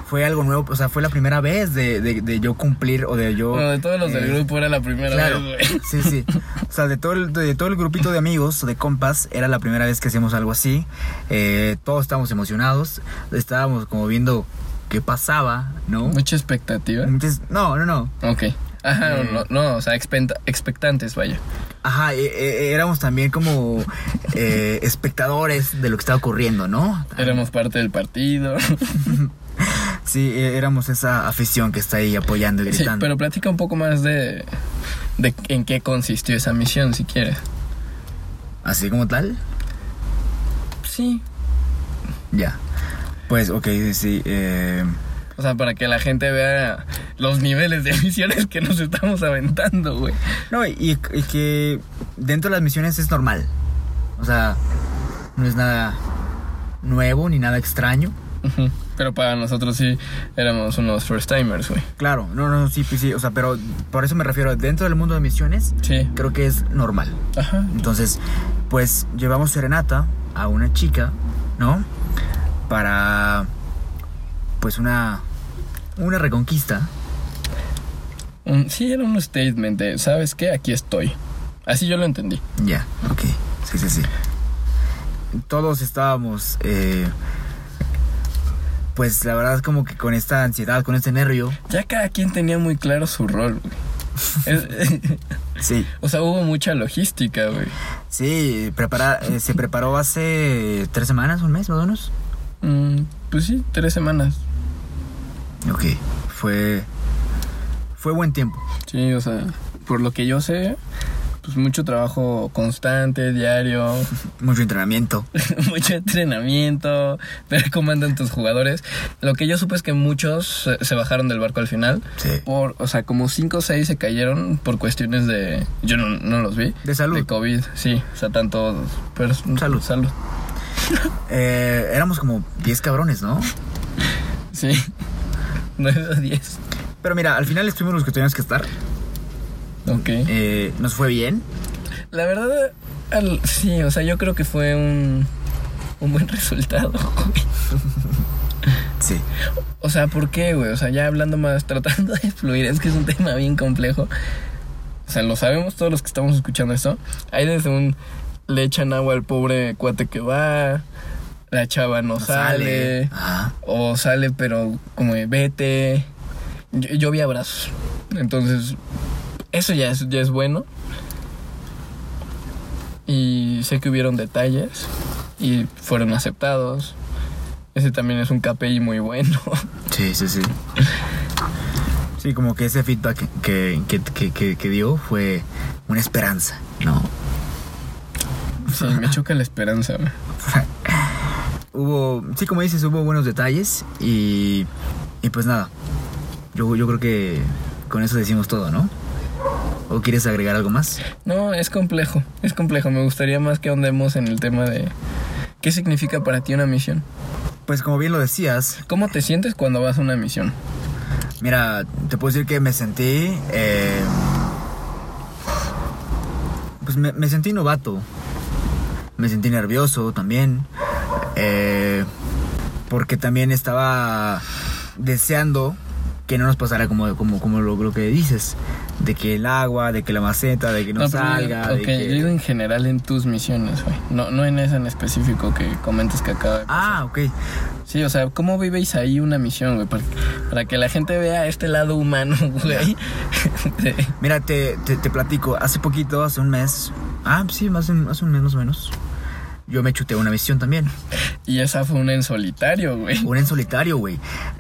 Fue algo nuevo, o sea, fue la primera vez de, de- de yo cumplir o de yo. Bueno, de todos los del eh, grupo era la primera Claro, vez, güey. [laughs] sí, sí. O sea, de todo, el, de todo el grupito de amigos, de compas, era la primera vez que hacíamos algo así. Eh, todos estábamos emocionados. Estábamos como viendo qué pasaba, ¿no? Mucha expectativa. Entonces, no, no, no. Ok. Ajá, Eh. no, no, o sea, expectantes, vaya. Ajá, eh, eh, éramos también como eh, espectadores de lo que estaba ocurriendo, ¿no? Éramos parte del partido. [laughs] Sí, eh, éramos esa afición que está ahí apoyando y Sí, gritando. pero platica un poco más de, de en qué consistió esa misión, si quieres. Así como tal. Sí. Ya. Pues, ok, sí, sí. eh, O sea, para que la gente vea los niveles de [laughs] misiones que nos estamos aventando, güey. No, y, y que dentro de las misiones es normal. O sea, no es nada nuevo ni nada extraño. Pero para nosotros sí éramos unos first timers, güey. Claro, no, no, sí, pues sí. O sea, pero por eso me refiero, dentro del mundo de misiones, Sí. creo que es normal. Ajá. Entonces, pues llevamos serenata a una chica, ¿no? Para, pues una, una reconquista. Un- sí, era un statement de, ¿sabes qué? Aquí estoy. Así yo lo entendí. Ya, ok. Sí, sí, sí. Todos estábamos, eh, pues la verdad como que con esta ansiedad, con este nervio. Ya cada quien tenía muy claro su rol, güey. Es- [laughs] Sí, o sea, hubo mucha logística, güey. sí, prepara, eh, se preparó hace tres semanas, un mes más o menos. Mm, pues sí, tres semanas. Ok, fue, fue buen tiempo. Sí, o sea, por lo que yo sé, pues mucho trabajo constante, diario, [laughs] Mucho entrenamiento. [laughs] mucho entrenamiento, ver cómo andan tus jugadores. Lo que yo supe es que muchos se, bajaron del barco al final. Sí. Por, o sea, como cinco o seis se cayeron por cuestiones de... Yo no, no los vi. De salud. De COVID, sí. O sea, tanto... Pero, Salud. Salud. Eh, éramos como 10 cabrones, ¿no? [laughs] Sí. [laughs] Nueve o diez. Pero mira, al final estuvimos los que teníamos que estar. Ok. Eh, nos fue bien. La verdad, al- sí, o sea, yo creo que fue un, un buen [laughs] resultado. güey. Sí. O sea, ¿por qué, güey? O sea, ya hablando más, tratando de fluir, es que es un tema bien complejo. O sea, lo sabemos todos los que estamos escuchando esto. Hay desde un le echan agua al pobre cuate que va, la chava no, No sale, Ajá. o sale pero como de vete. Yo, yo vi abrazos. Entonces, eso ya es, ya es bueno. Y sé que hubieron detalles y fueron aceptados. Ese también es un KPI muy bueno. [laughs] Sí, sí, sí. Sí, como que ese feedback que, que, que, que- que dio fue una esperanza, ¿no? Sí, me choca la esperanza. [laughs] Hubo, sí, como dices, hubo buenos detalles y, y pues nada. Yo, yo creo que con eso decimos todo, ¿no? ¿O quieres agregar algo más? No, es complejo, es complejo. Me gustaría más que ahondemos en el tema de qué significa para ti una misión. Pues como bien lo decías, ¿Cómo te sientes cuando vas a una misión? mira, te puedo decir que me sentí... eh, pues me, me sentí novato. me sentí nervioso también. Eh, porque también estaba deseando que no nos pasara como, como, como lo, lo que dices. De que el agua, de que la maceta, de que no, yo- salga. de ok, que- yo digo en general en tus misiones, güey. No, no en esa en específico que comentas que acaba de pasar. Ah, ok. Sí, o sea, ¿cómo vivéis ahí una misión, güey? Para, para que la gente vea este lado humano, [laughs] güey. Mira, te, te, te platico. Hace poquito, hace un mes. Ah, sí, un- hace un mes más o menos. Yo me chuté una misión también. y esa fue una en solitario, güey. Una en solitario, güey.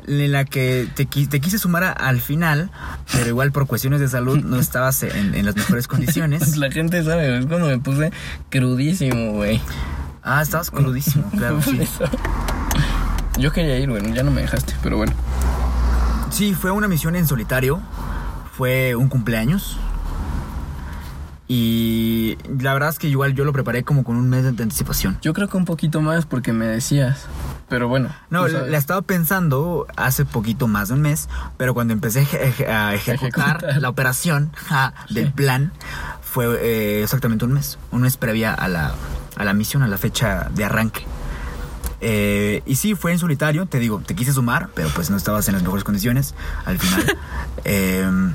En la que te, qui- te quise sumar a- al final, pero igual por cuestiones de salud no estabas en, en las mejores condiciones. [laughs] La gente sabe, es cuando me puse crudísimo, güey. Ah, estabas crudísimo, [laughs] claro, sí. Yo quería ir, güey, ya no me dejaste, pero bueno. Sí, fue una misión en solitario. Fue un cumpleaños. Y la verdad es que igual yo lo preparé como con un mes de anticipación. Yo creo que un poquito más porque me decías. Pero bueno. No, la estaba pensando hace poquito más de un mes, pero cuando empecé a eje- eje- a ejecutar Ejecutar. la operación ja, del Sí. plan, fue eh, exactamente un mes, un mes previa a la, a la misión, a la fecha de arranque. Eh, y sí, fue en solitario, te digo, te quise sumar, pero pues no estabas en las mejores condiciones al final. [laughs] Em,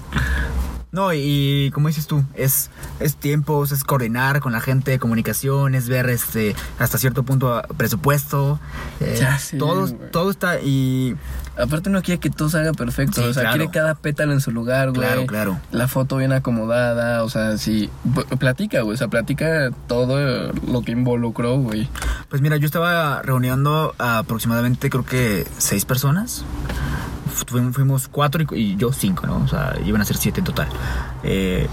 no, y como dices tú, es, es tiempos, es coordinar con la gente, comunicación, es ver este hasta cierto punto a- presupuesto. eh, Ya sé, todo, todo está y Aparte no quiere que todo salga perfecto, Sí, o sea, claro. quiere cada pétalo en su lugar, güey. Claro, claro. La foto bien acomodada, o sea, sí, platica, güey, o sea, platica todo lo que involucró, güey. pues mira, yo estaba reuniendo a aproximadamente creo que seis personas. Fu- Fuimos cuatro y, y yo cinco, ¿no? O sea, iban a ser siete en total. Eh,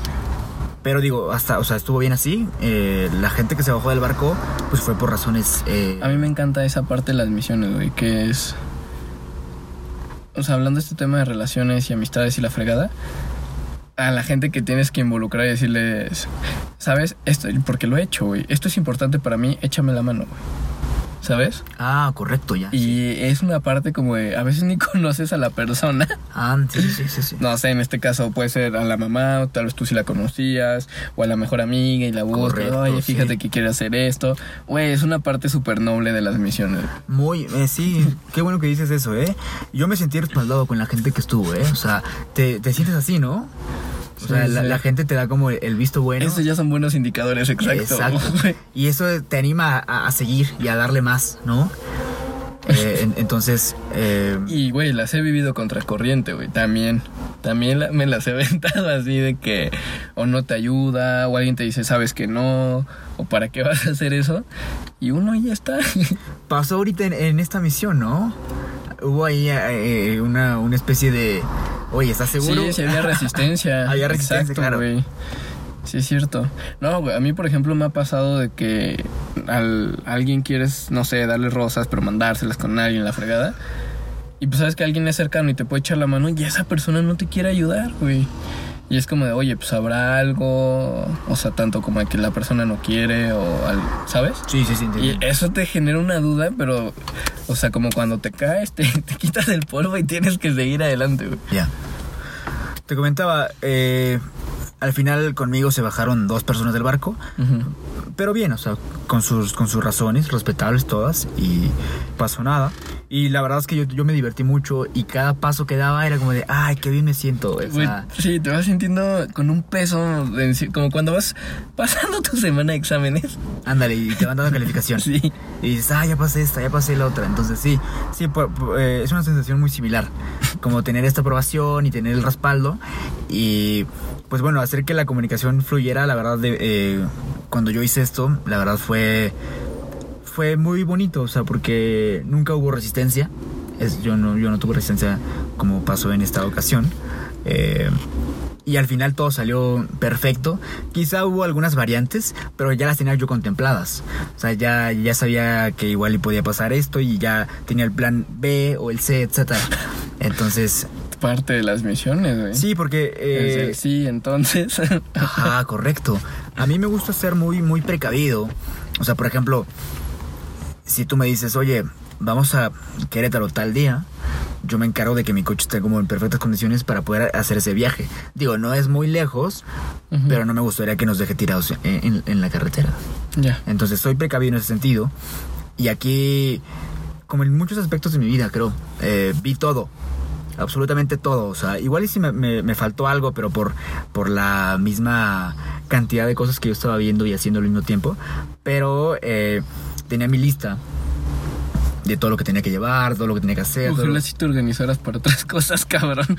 pero digo, hasta, o sea, estuvo bien así. Eh, la gente que se bajó del barco, pues fue por razones. eh, A mí me encanta esa parte de las misiones, güey, que es... O sea, hablando de este tema de relaciones y amistades y la fregada, a la gente que tienes que involucrar y decirles, ¿sabes? Esto, porque lo he hecho, güey. Esto es importante para mí, échame la mano, güey. ¿Sabes? Ah, correcto, ya. sí. Y es una parte como de, a veces ni [laughs] conoces a la persona. Ah, sí, sí, sí, sí. No sé, en este caso puede ser a la mamá, o tal vez tú sí la conocías, o a la mejor amiga y la buscas, oye, fíjate sí. que quiere hacer esto. Güey, es una parte súper noble de las misiones. Muy, eh, sí, qué bueno que dices eso, ¿eh? Yo me sentí respaldado con la gente que estuvo, ¿eh? O sea, te, te sientes así, ¿no? O sea, Sí, la, gente te da como el visto bueno. Estos ya son buenos indicadores, exacto. [laughs] Y eso te anima a, a seguir y a darle más, ¿no? Eh, [laughs] en- entonces, eh, Y, güey, las he vivido contracorriente, güey, también. También me las he [laughs] aventado así de que o no te ayuda, o alguien te dice, sabes que no, o para qué vas a hacer eso. Y uno ya está. pasó ahorita en, en esta misión, ¿no? Hubo ahí eh, una, una especie de... Oye, ¿estás seguro? Sí, sí había resistencia. [laughs] Había resistencia, Exacto, claro. güey. Sí, es cierto. No, güey, a mí, por ejemplo, me ha pasado de que al alguien quieres, no sé, darle rosas, pero mandárselas con alguien la fregada. Y pues sabes que alguien es cercano y te puede echar la mano y esa persona no te quiere ayudar, güey. Y es como de, oye, pues habrá algo, o sea, tanto como que la persona no quiere o algo, ¿sabes? Sí, sí, sí. Y eso te genera una duda, pero, o sea, como cuando te caes, te, [laughs] te quitas el polvo y tienes que seguir adelante, güey. Ya. Te comentaba, eh, al final conmigo se bajaron dos personas del barco, pero bien, o sea, con sus, con sus razones, respetables todas, y pasó nada. Y la verdad es que yo, yo me divertí mucho y cada paso que daba era como de, ay, qué bien me siento. o Güey, sea, sí, te vas sintiendo con un peso, de como cuando vas [laughs] pasando tu semana de exámenes. ándale, y te van dando calificación. [laughs] Sí. Y dices, ah, ya pasé esta, ya pasé la otra. Entonces sí, sí, por- por- eh, es una sensación muy similar. Como tener esta aprobación y tener el respaldo. Y pues bueno, hacer que la comunicación fluyera, la verdad, de, eh, cuando yo hice esto, la verdad fue, fue muy bonito. O sea, porque nunca hubo resistencia. Es, yo, no, yo no tuve resistencia como pasó en esta ocasión. Eh, y al final todo salió perfecto. Quizá hubo algunas variantes, pero ya las tenía yo contempladas. O sea, ya, ya sabía que igual y podía pasar esto y ya tenía el plan B o el C, etc. Entonces, Parte de las misiones, güey. sí, porque... Eh, el sí, entonces. [laughs] Ajá, correcto. A mí me gusta ser muy, muy precavido. O sea, por ejemplo, si tú me dices, oye, vamos a Querétaro tal día, yo me encargo de que mi coche esté como en perfectas condiciones para poder hacer ese viaje. Digo, no es muy lejos, pero no me gustaría que nos deje tirados en, en- en la carretera. Ya. Entonces soy precavido en ese sentido. Y aquí, como en muchos aspectos de mi vida, creo, eh, vi todo. Absolutamente todo. O sea, igual y si me, me- me faltó algo, pero por, por la misma cantidad de cosas que yo estaba viendo y haciendo al mismo tiempo. Pero eh, tenía mi lista de todo lo que tenía que llevar, todo lo que tenía que hacer. todo lo- Ojalá si te organizaras para otras [laughs] cosas, cabrón. [laughs]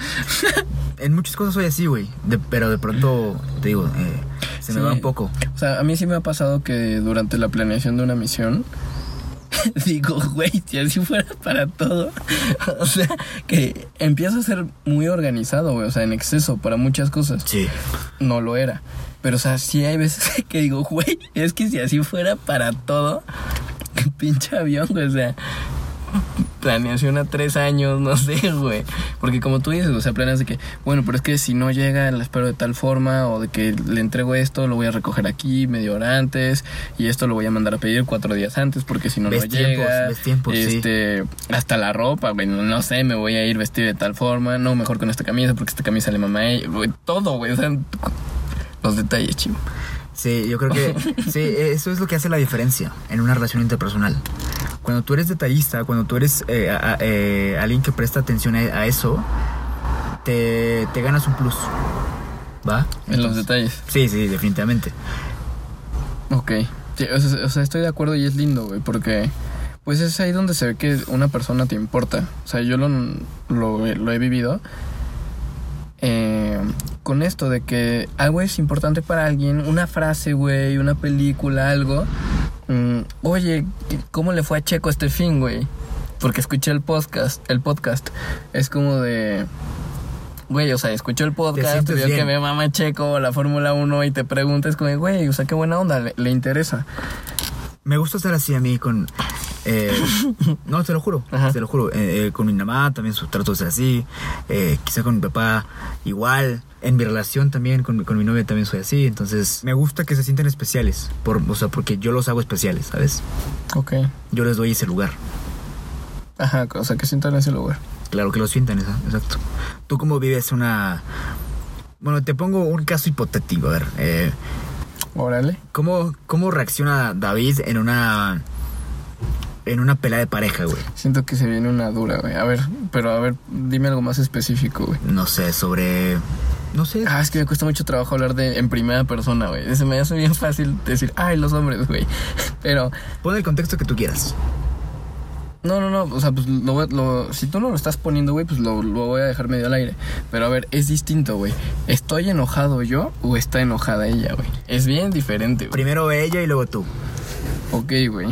En muchas cosas soy así, güey. Pero de pronto, te digo, eh, se me Sí. va un poco. O sea, a mí sí me ha pasado que durante la planeación de una misión [laughs] digo, güey, si así fuera para todo. [laughs] O sea, que empiezo a ser muy organizado, güey. O sea, en exceso para muchas cosas. Sí. No lo era. Pero, o sea, sí hay veces [laughs] que digo, güey, es que si así fuera para todo, pinche avión, güey. O sea, planeación a tres años, no [laughs] sé, güey. Porque como tú dices, o sea, planeas de que, bueno, pero es que si no llega, la espero de tal forma, o de que le entrego esto, lo voy a recoger aquí media hora antes, y esto lo voy a mandar a pedir cuatro días antes, porque si no, Ves no tiempos, llega. ves tiempos, sí. este, hasta la ropa, güey, no, no sé, me voy a ir vestido de tal forma, no, mejor con esta camisa, porque esta camisa le mama a ella, güey, todo, güey, o sea, los detalles, chivo. Sí, yo creo que [laughs] sí, eso es lo que hace la diferencia en una relación interpersonal. Cuando tú eres detallista, cuando tú eres eh, a- eh, alguien que presta atención a, a eso, te, te ganas un plus. ¿Va? En los detalles. Sí, sí, definitivamente. Ok. Sí, o, sea, o sea, estoy de acuerdo y es lindo, güey, porque pues es ahí donde se ve que una persona te importa. O sea, yo lo, lo, lo he vivido eh, con esto de que algo es importante para alguien, una frase, güey, una película, algo. Mm, Oye, ¿cómo le fue a Checo este fin, güey? Porque escuché el podcast, el podcast. Es como de... Güey, o sea, escuchó el podcast, vio que me mama Checo, la Fórmula 1 y te preguntas como, güey, o sea, qué buena onda, le, le interesa. Me gusta estar así a mí con... eh, no, te lo juro, [laughs] Ajá. te lo juro. eh, eh, con mi mamá también su- trato ser así. quizá con mi papá igual. En mi relación también, con, mi- con mi novia también soy así. Entonces, me gusta que se sientan especiales. Por, o sea, porque yo los hago especiales, ¿sabes? Ok. Yo les doy ese lugar. Ajá, o sea, que sientan ese lugar. Claro que lo sientan, exacto. ¿Tú cómo vives una... Bueno, te pongo un caso hipotético, a ver. eh, Órale. ¿cómo, ¿Cómo reacciona David en una... En una pelea de pareja, güey? Siento que se viene una dura, güey. A ver, pero a ver, dime algo más específico, güey. No sé, sobre... No sé. Ah, es que me cuesta mucho trabajo hablar de en primera persona, güey. Se me hace bien fácil decir, ay, los hombres, güey. [laughs] Pero, Pon el contexto que tú quieras. No, no, no. O sea, pues lo, lo- si tú no lo estás poniendo, güey, pues lo, lo voy a dejar medio al aire. Pero a ver, es distinto, güey. ¿Estoy enojado yo o está enojada ella, güey? Es bien diferente, güey. Primero ella y luego tú. Ok, güey.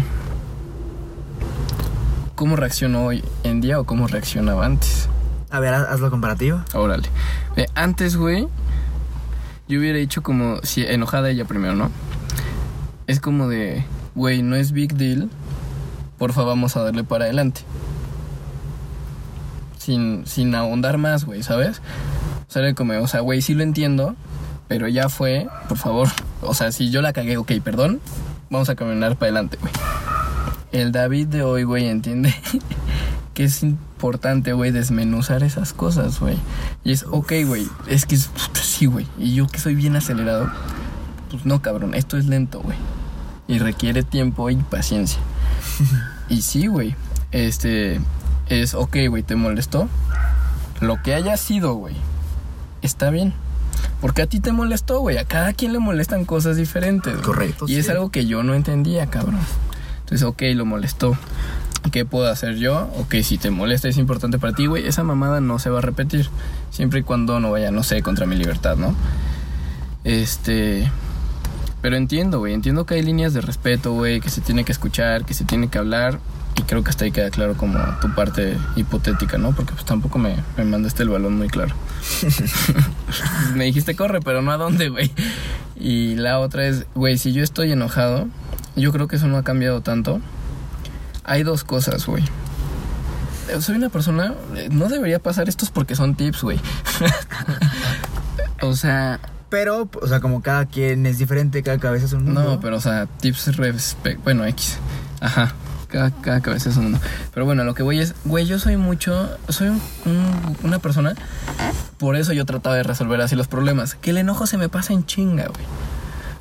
¿Cómo reaccionó hoy en día o cómo reaccionaba antes? A ver, haz la comparativa. Órale. Ve, antes, güey, yo hubiera dicho como si enojada ella primero, ¿no? Es como de, güey, no es big deal. Porfa, vamos a darle para adelante. Sin, sin ahondar más, güey, ¿sabes? O sea, como, o sea, güey, sí lo entiendo, pero ya fue, por favor. O sea, si yo la cagué, ok, perdón, vamos a caminar para adelante, güey. El David de hoy, güey, entiende [laughs] que es importante, güey, desmenuzar esas cosas, güey. Y es, ok, güey, es que es, puta, sí, güey. Y yo que soy bien acelerado, pues no, cabrón, esto es lento, güey. Y requiere tiempo y paciencia. [laughs] y sí, güey, este, es, ok, güey, ¿te molestó? Lo que haya sido, güey, está bien. Porque a ti te molestó, güey. A cada quien le molestan cosas diferentes. Correcto, Y es algo que yo no entendía, cabrón. Entonces, ok, lo molestó. ¿Qué puedo hacer yo? Ok, si te molesta es importante para ti, güey. Esa mamada no se va a repetir. Siempre y cuando no vaya, no sé, contra mi libertad, ¿no? Este. Pero entiendo, güey. Entiendo que hay líneas de respeto, güey. Que se tiene que escuchar, que se tiene que hablar. Y creo que hasta ahí queda claro como tu parte hipotética, ¿no? Porque pues tampoco me, me mandaste el balón muy claro. [laughs] me dijiste corre, pero no a dónde, güey. Y la otra es, güey, si yo estoy enojado, yo creo que eso no ha cambiado tanto. Hay dos cosas, güey. Soy una persona, eh, no debería pasar estos porque son tips, güey. [laughs] o sea, Pero, o sea, como cada quien es diferente, cada cabeza es un mundo. no, pero o sea, tips respect, bueno, X. Ajá. Cada, cada cabeza es un mundo. Pero bueno, lo que voy es, güey, yo soy mucho, soy un- un- una persona, por eso yo trataba de resolver así los problemas. Que el enojo se me pasa en chinga, güey.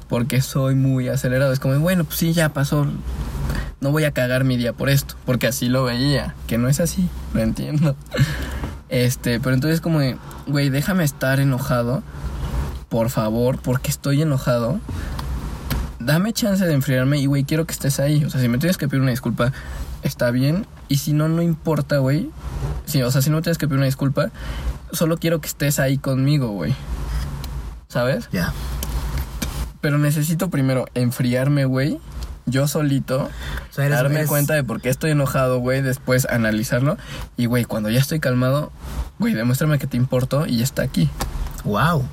Porque soy muy acelerado. Es como, bueno, pues sí, ya pasó. No voy a cagar mi día por esto. Porque así lo veía. Que no es así, lo entiendo. [laughs] Este, pero entonces como, güey, déjame estar enojado. Por favor, porque estoy enojado dame chance de enfriarme y, güey, quiero que estés ahí. O sea, si me tienes que pedir una disculpa, está bien. Y si no, no importa, güey. Sí, o sea, si no me tienes que pedir una disculpa, solo quiero que estés ahí conmigo, güey. ¿Sabes? Ya. Pero necesito primero enfriarme, güey. Yo solito. O sea, eres- darme eres- cuenta de por qué estoy enojado, güey. Después analizarlo. Y, güey, cuando ya estoy calmado, güey, demuéstrame que te importo y ya está aquí. Wow.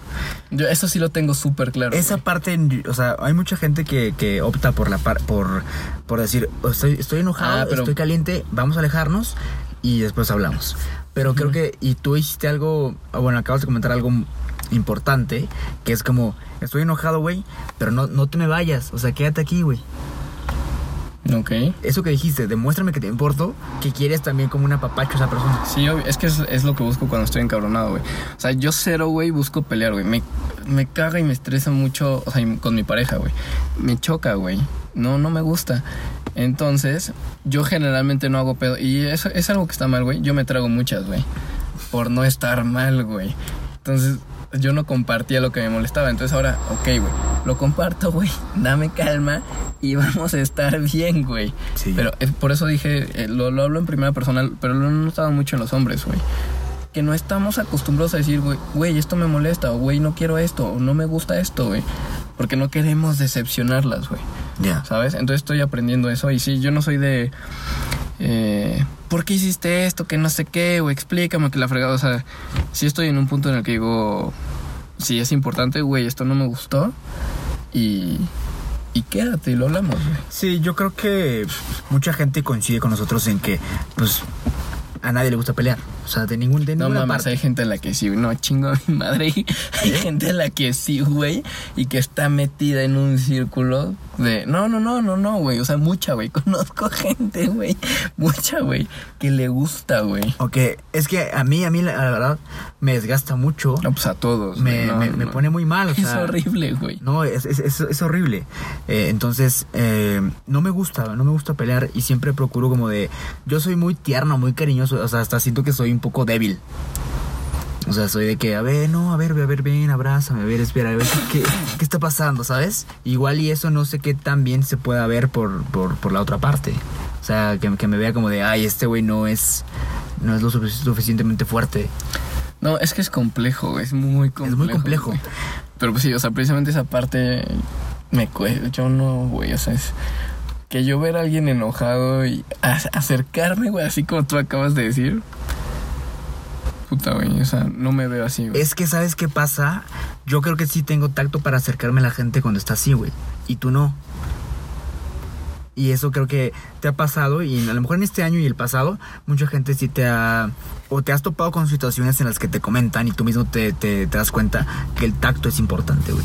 Yo eso sí lo tengo súper claro. Esa güey. parte, o sea, hay mucha gente que, que opta por la par- por, por decir, "Oh, estoy, estoy enojado, Ah, pero- estoy caliente, vamos a alejarnos y después hablamos. Pero creo que, y tú hiciste algo, bueno, acabas de comentar algo importante, que es como, estoy enojado, güey, pero no, no te me vayas, o sea, quédate aquí, güey. Ok. Eso que dijiste, demuéstrame que te importo, que quieres también como una papacho a esa persona. Sí, obvio, es que es, es lo que busco cuando estoy encabronado, güey. O sea, yo cero, güey, busco pelear, güey. Me, me caga y me estresa mucho, o sea, con mi pareja, güey. Me choca, güey. No, no me gusta. Entonces, yo generalmente no hago pedo. Y eso es algo que está mal, güey. Yo me trago muchas, güey. Por no estar mal, güey. Entonces, yo no compartía lo que me molestaba. Entonces ahora, ok, güey. Lo comparto, güey. Dame calma y vamos a estar bien, güey. Sí. Pero eh, por eso dije, eh, lo, lo hablo en primera persona, pero lo he notado mucho en los hombres, güey. Que no estamos acostumbrados a decir, güey, güey, esto me molesta, o güey, no quiero esto, o no me gusta esto, güey. Porque no queremos decepcionarlas, güey. Ya. ¿Sabes? Entonces estoy aprendiendo eso. Y sí, yo no soy de. Eh, ¿Por qué hiciste esto? Que no sé qué, o explícame que la fregada. O sea, sí estoy en un punto en el que digo. Sí, es importante, güey, esto no me gustó. Y. Y quédate y lo hablamos, güey. Sí, yo creo que mucha gente coincide con nosotros en que, pues, a nadie le gusta pelear. O sea, de, ningún, de No mames, parte. hay gente a la que sí. No, chingo a mi madre. [laughs] Hay gente a la que sí, güey. Y que está metida en un círculo de. No, no, no, no, no, güey. O sea, mucha, güey. [laughs] Conozco gente, güey. Mucha, güey. Que le gusta, güey. Ok, es que a mí, a mí la, la verdad, me desgasta mucho. No, pues a todos. me. No, me, no, me pone muy mal. o Es sea, horrible, güey. No, es, es, es- es horrible. Eh, entonces, eh, no me gusta, no me gusta pelear y siempre procuro como de... Yo soy muy tierno, muy cariñoso, o sea, hasta siento que soy un poco débil. O sea, soy de que, a ver, no, a ver, a ver, ven, abrázame, a ver, espera, a ver, ¿qué, qué está pasando, sabes? Igual y eso no sé qué tan bien se pueda ver por, por, por la otra parte. O sea, que, que me vea como de, ay, este güey no es, no es lo sufic- suficientemente fuerte. No, es que es complejo. Es muy complejo. Es muy complejo. güey. Pero pues sí, o sea, precisamente esa parte me cuesta. Yo no, güey. O sea, es. Que yo ver a alguien enojado y acercarme, güey, así como tú acabas de decir. Puta, güey. O sea, no me veo así, güey. Es que, ¿sabes qué pasa? Yo creo que sí tengo tacto para acercarme a la gente cuando está así, güey. Y tú no. Y eso creo que te ha pasado y a lo mejor en este año y el pasado, mucha gente sí te ha... O te has topado con situaciones en las que te comentan y tú mismo te, te- te das cuenta que el tacto es importante, güey.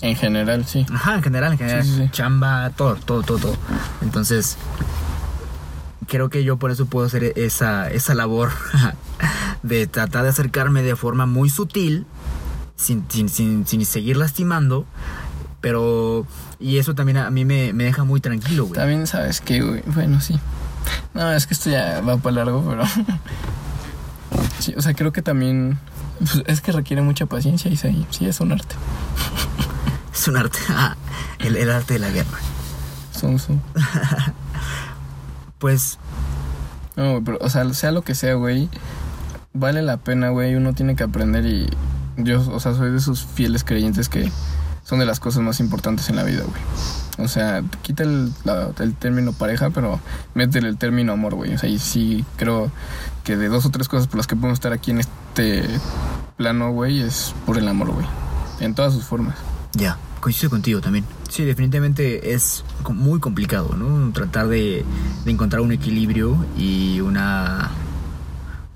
En general, sí. Ajá, en general, en general. Sí, sí, sí. Chamba, todo, todo, todo, todo. Entonces, creo que yo por eso puedo hacer esa, esa labor [laughs] de tratar de acercarme de forma muy sutil, sin, sin, sin, sin seguir lastimando, pero... Y eso también a mí me, me deja muy tranquilo, güey. También sabes que, güey. Bueno, sí. No, es que esto ya va para largo, pero. [laughs] Sí, o sea, creo que también. pues, es que requiere mucha paciencia y sí, sí, es un arte. [laughs] Es un arte, [laughs] ah, el, el arte de la guerra. Son, son. Pues, No, pero, o sea, sea lo que sea, güey, vale la pena, güey. Uno tiene que aprender y yo, o sea, soy de esos fieles creyentes que son de las cosas más importantes en la vida, güey. O sea, quita el, la- el término pareja, pero métele el término amor, güey. O sea, y sí creo que de dos o tres cosas por las que podemos estar aquí en este plano, güey, es por el amor, güey. En todas sus formas. Ya, coincido contigo también. Sí, definitivamente es muy complicado, ¿no? Tratar de encontrar un equilibrio y una,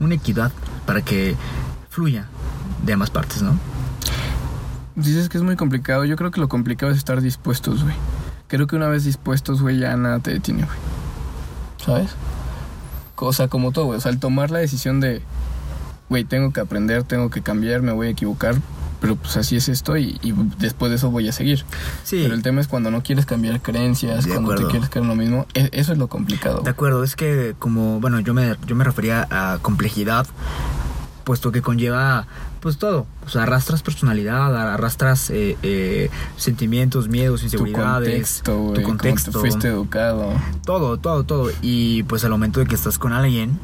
una equidad para que fluya de ambas partes, ¿no? Dices que es muy complicado. Yo creo que lo complicado es estar dispuestos, güey. Creo que una vez dispuestos, güey, ya nada te detiene, güey. ¿sabes? O sea, como todo, güey. O sea, al tomar la decisión de, güey, tengo que aprender, tengo que cambiar, me voy a equivocar, pero pues así es esto y, y después de eso voy a seguir. Sí. Pero el tema es cuando no quieres cambiar creencias, De cuando acuerdo. te quieres quedar en lo mismo, e- eso es lo complicado. De acuerdo, es que como, bueno, yo me, yo me refería a complejidad, puesto que conlleva pues todo. O sea, arrastras personalidad, arrastras eh, eh, sentimientos, miedos, tu inseguridades, contexto, güey, tu cómo contexto, te fuiste educado. todo, todo, todo. Y pues al momento de que estás con alguien,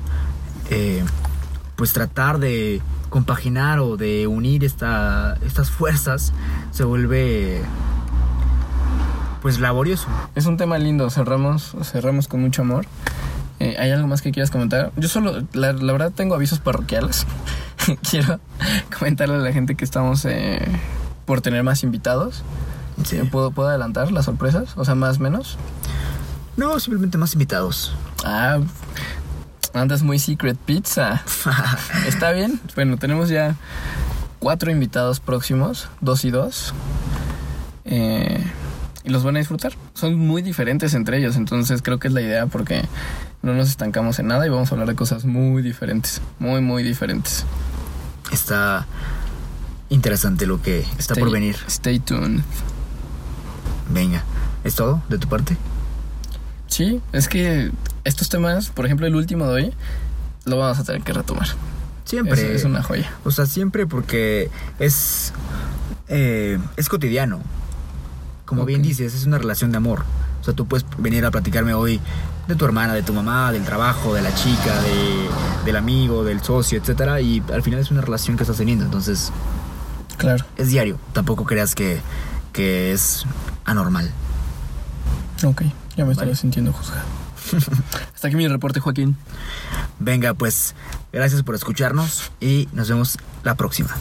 eh, pues tratar de compaginar o de unir esta, estas fuerzas se vuelve pues laborioso. Es un tema lindo, cerramos, cerramos con mucho amor. Eh, ¿Hay algo más que quieras comentar? Yo solo, la, la verdad, tengo avisos parroquiales. [laughs] Quiero comentarle a la gente que estamos eh, por tener más invitados. Sí. ¿Puedo, ¿Puedo adelantar las sorpresas? O sea, más menos. No, simplemente más invitados. Ah, andas muy secret pizza. [laughs] ¿Está bien? Bueno, tenemos ya cuatro invitados próximos, dos y dos. Eh, y los van a disfrutar. Son muy diferentes entre ellos, entonces creo que es la idea porque no nos estancamos en nada y vamos a hablar de cosas muy diferentes. Muy, muy diferentes. Está interesante lo que está Stay- por venir. Stay tuned. Venga, ¿es todo de tu parte? Sí, es que estos temas, por ejemplo, el último de hoy, lo vamos a tener que retomar. Siempre. Es, es una joya. O sea, siempre porque es. eh, es cotidiano. Como bien Ok. dices, es una relación de amor. O sea, tú puedes venir a platicarme hoy de tu hermana, de tu mamá, del trabajo, de la chica, de, del amigo, del socio, etcétera. Y al final es una relación que estás teniendo. Entonces, Claro. es diario. Tampoco creas que, que es anormal. Ok, ya me Vale. sintiendo juzgado. [laughs] Hasta aquí mi reporte, Joaquín. Venga, pues, gracias por escucharnos y nos vemos la próxima.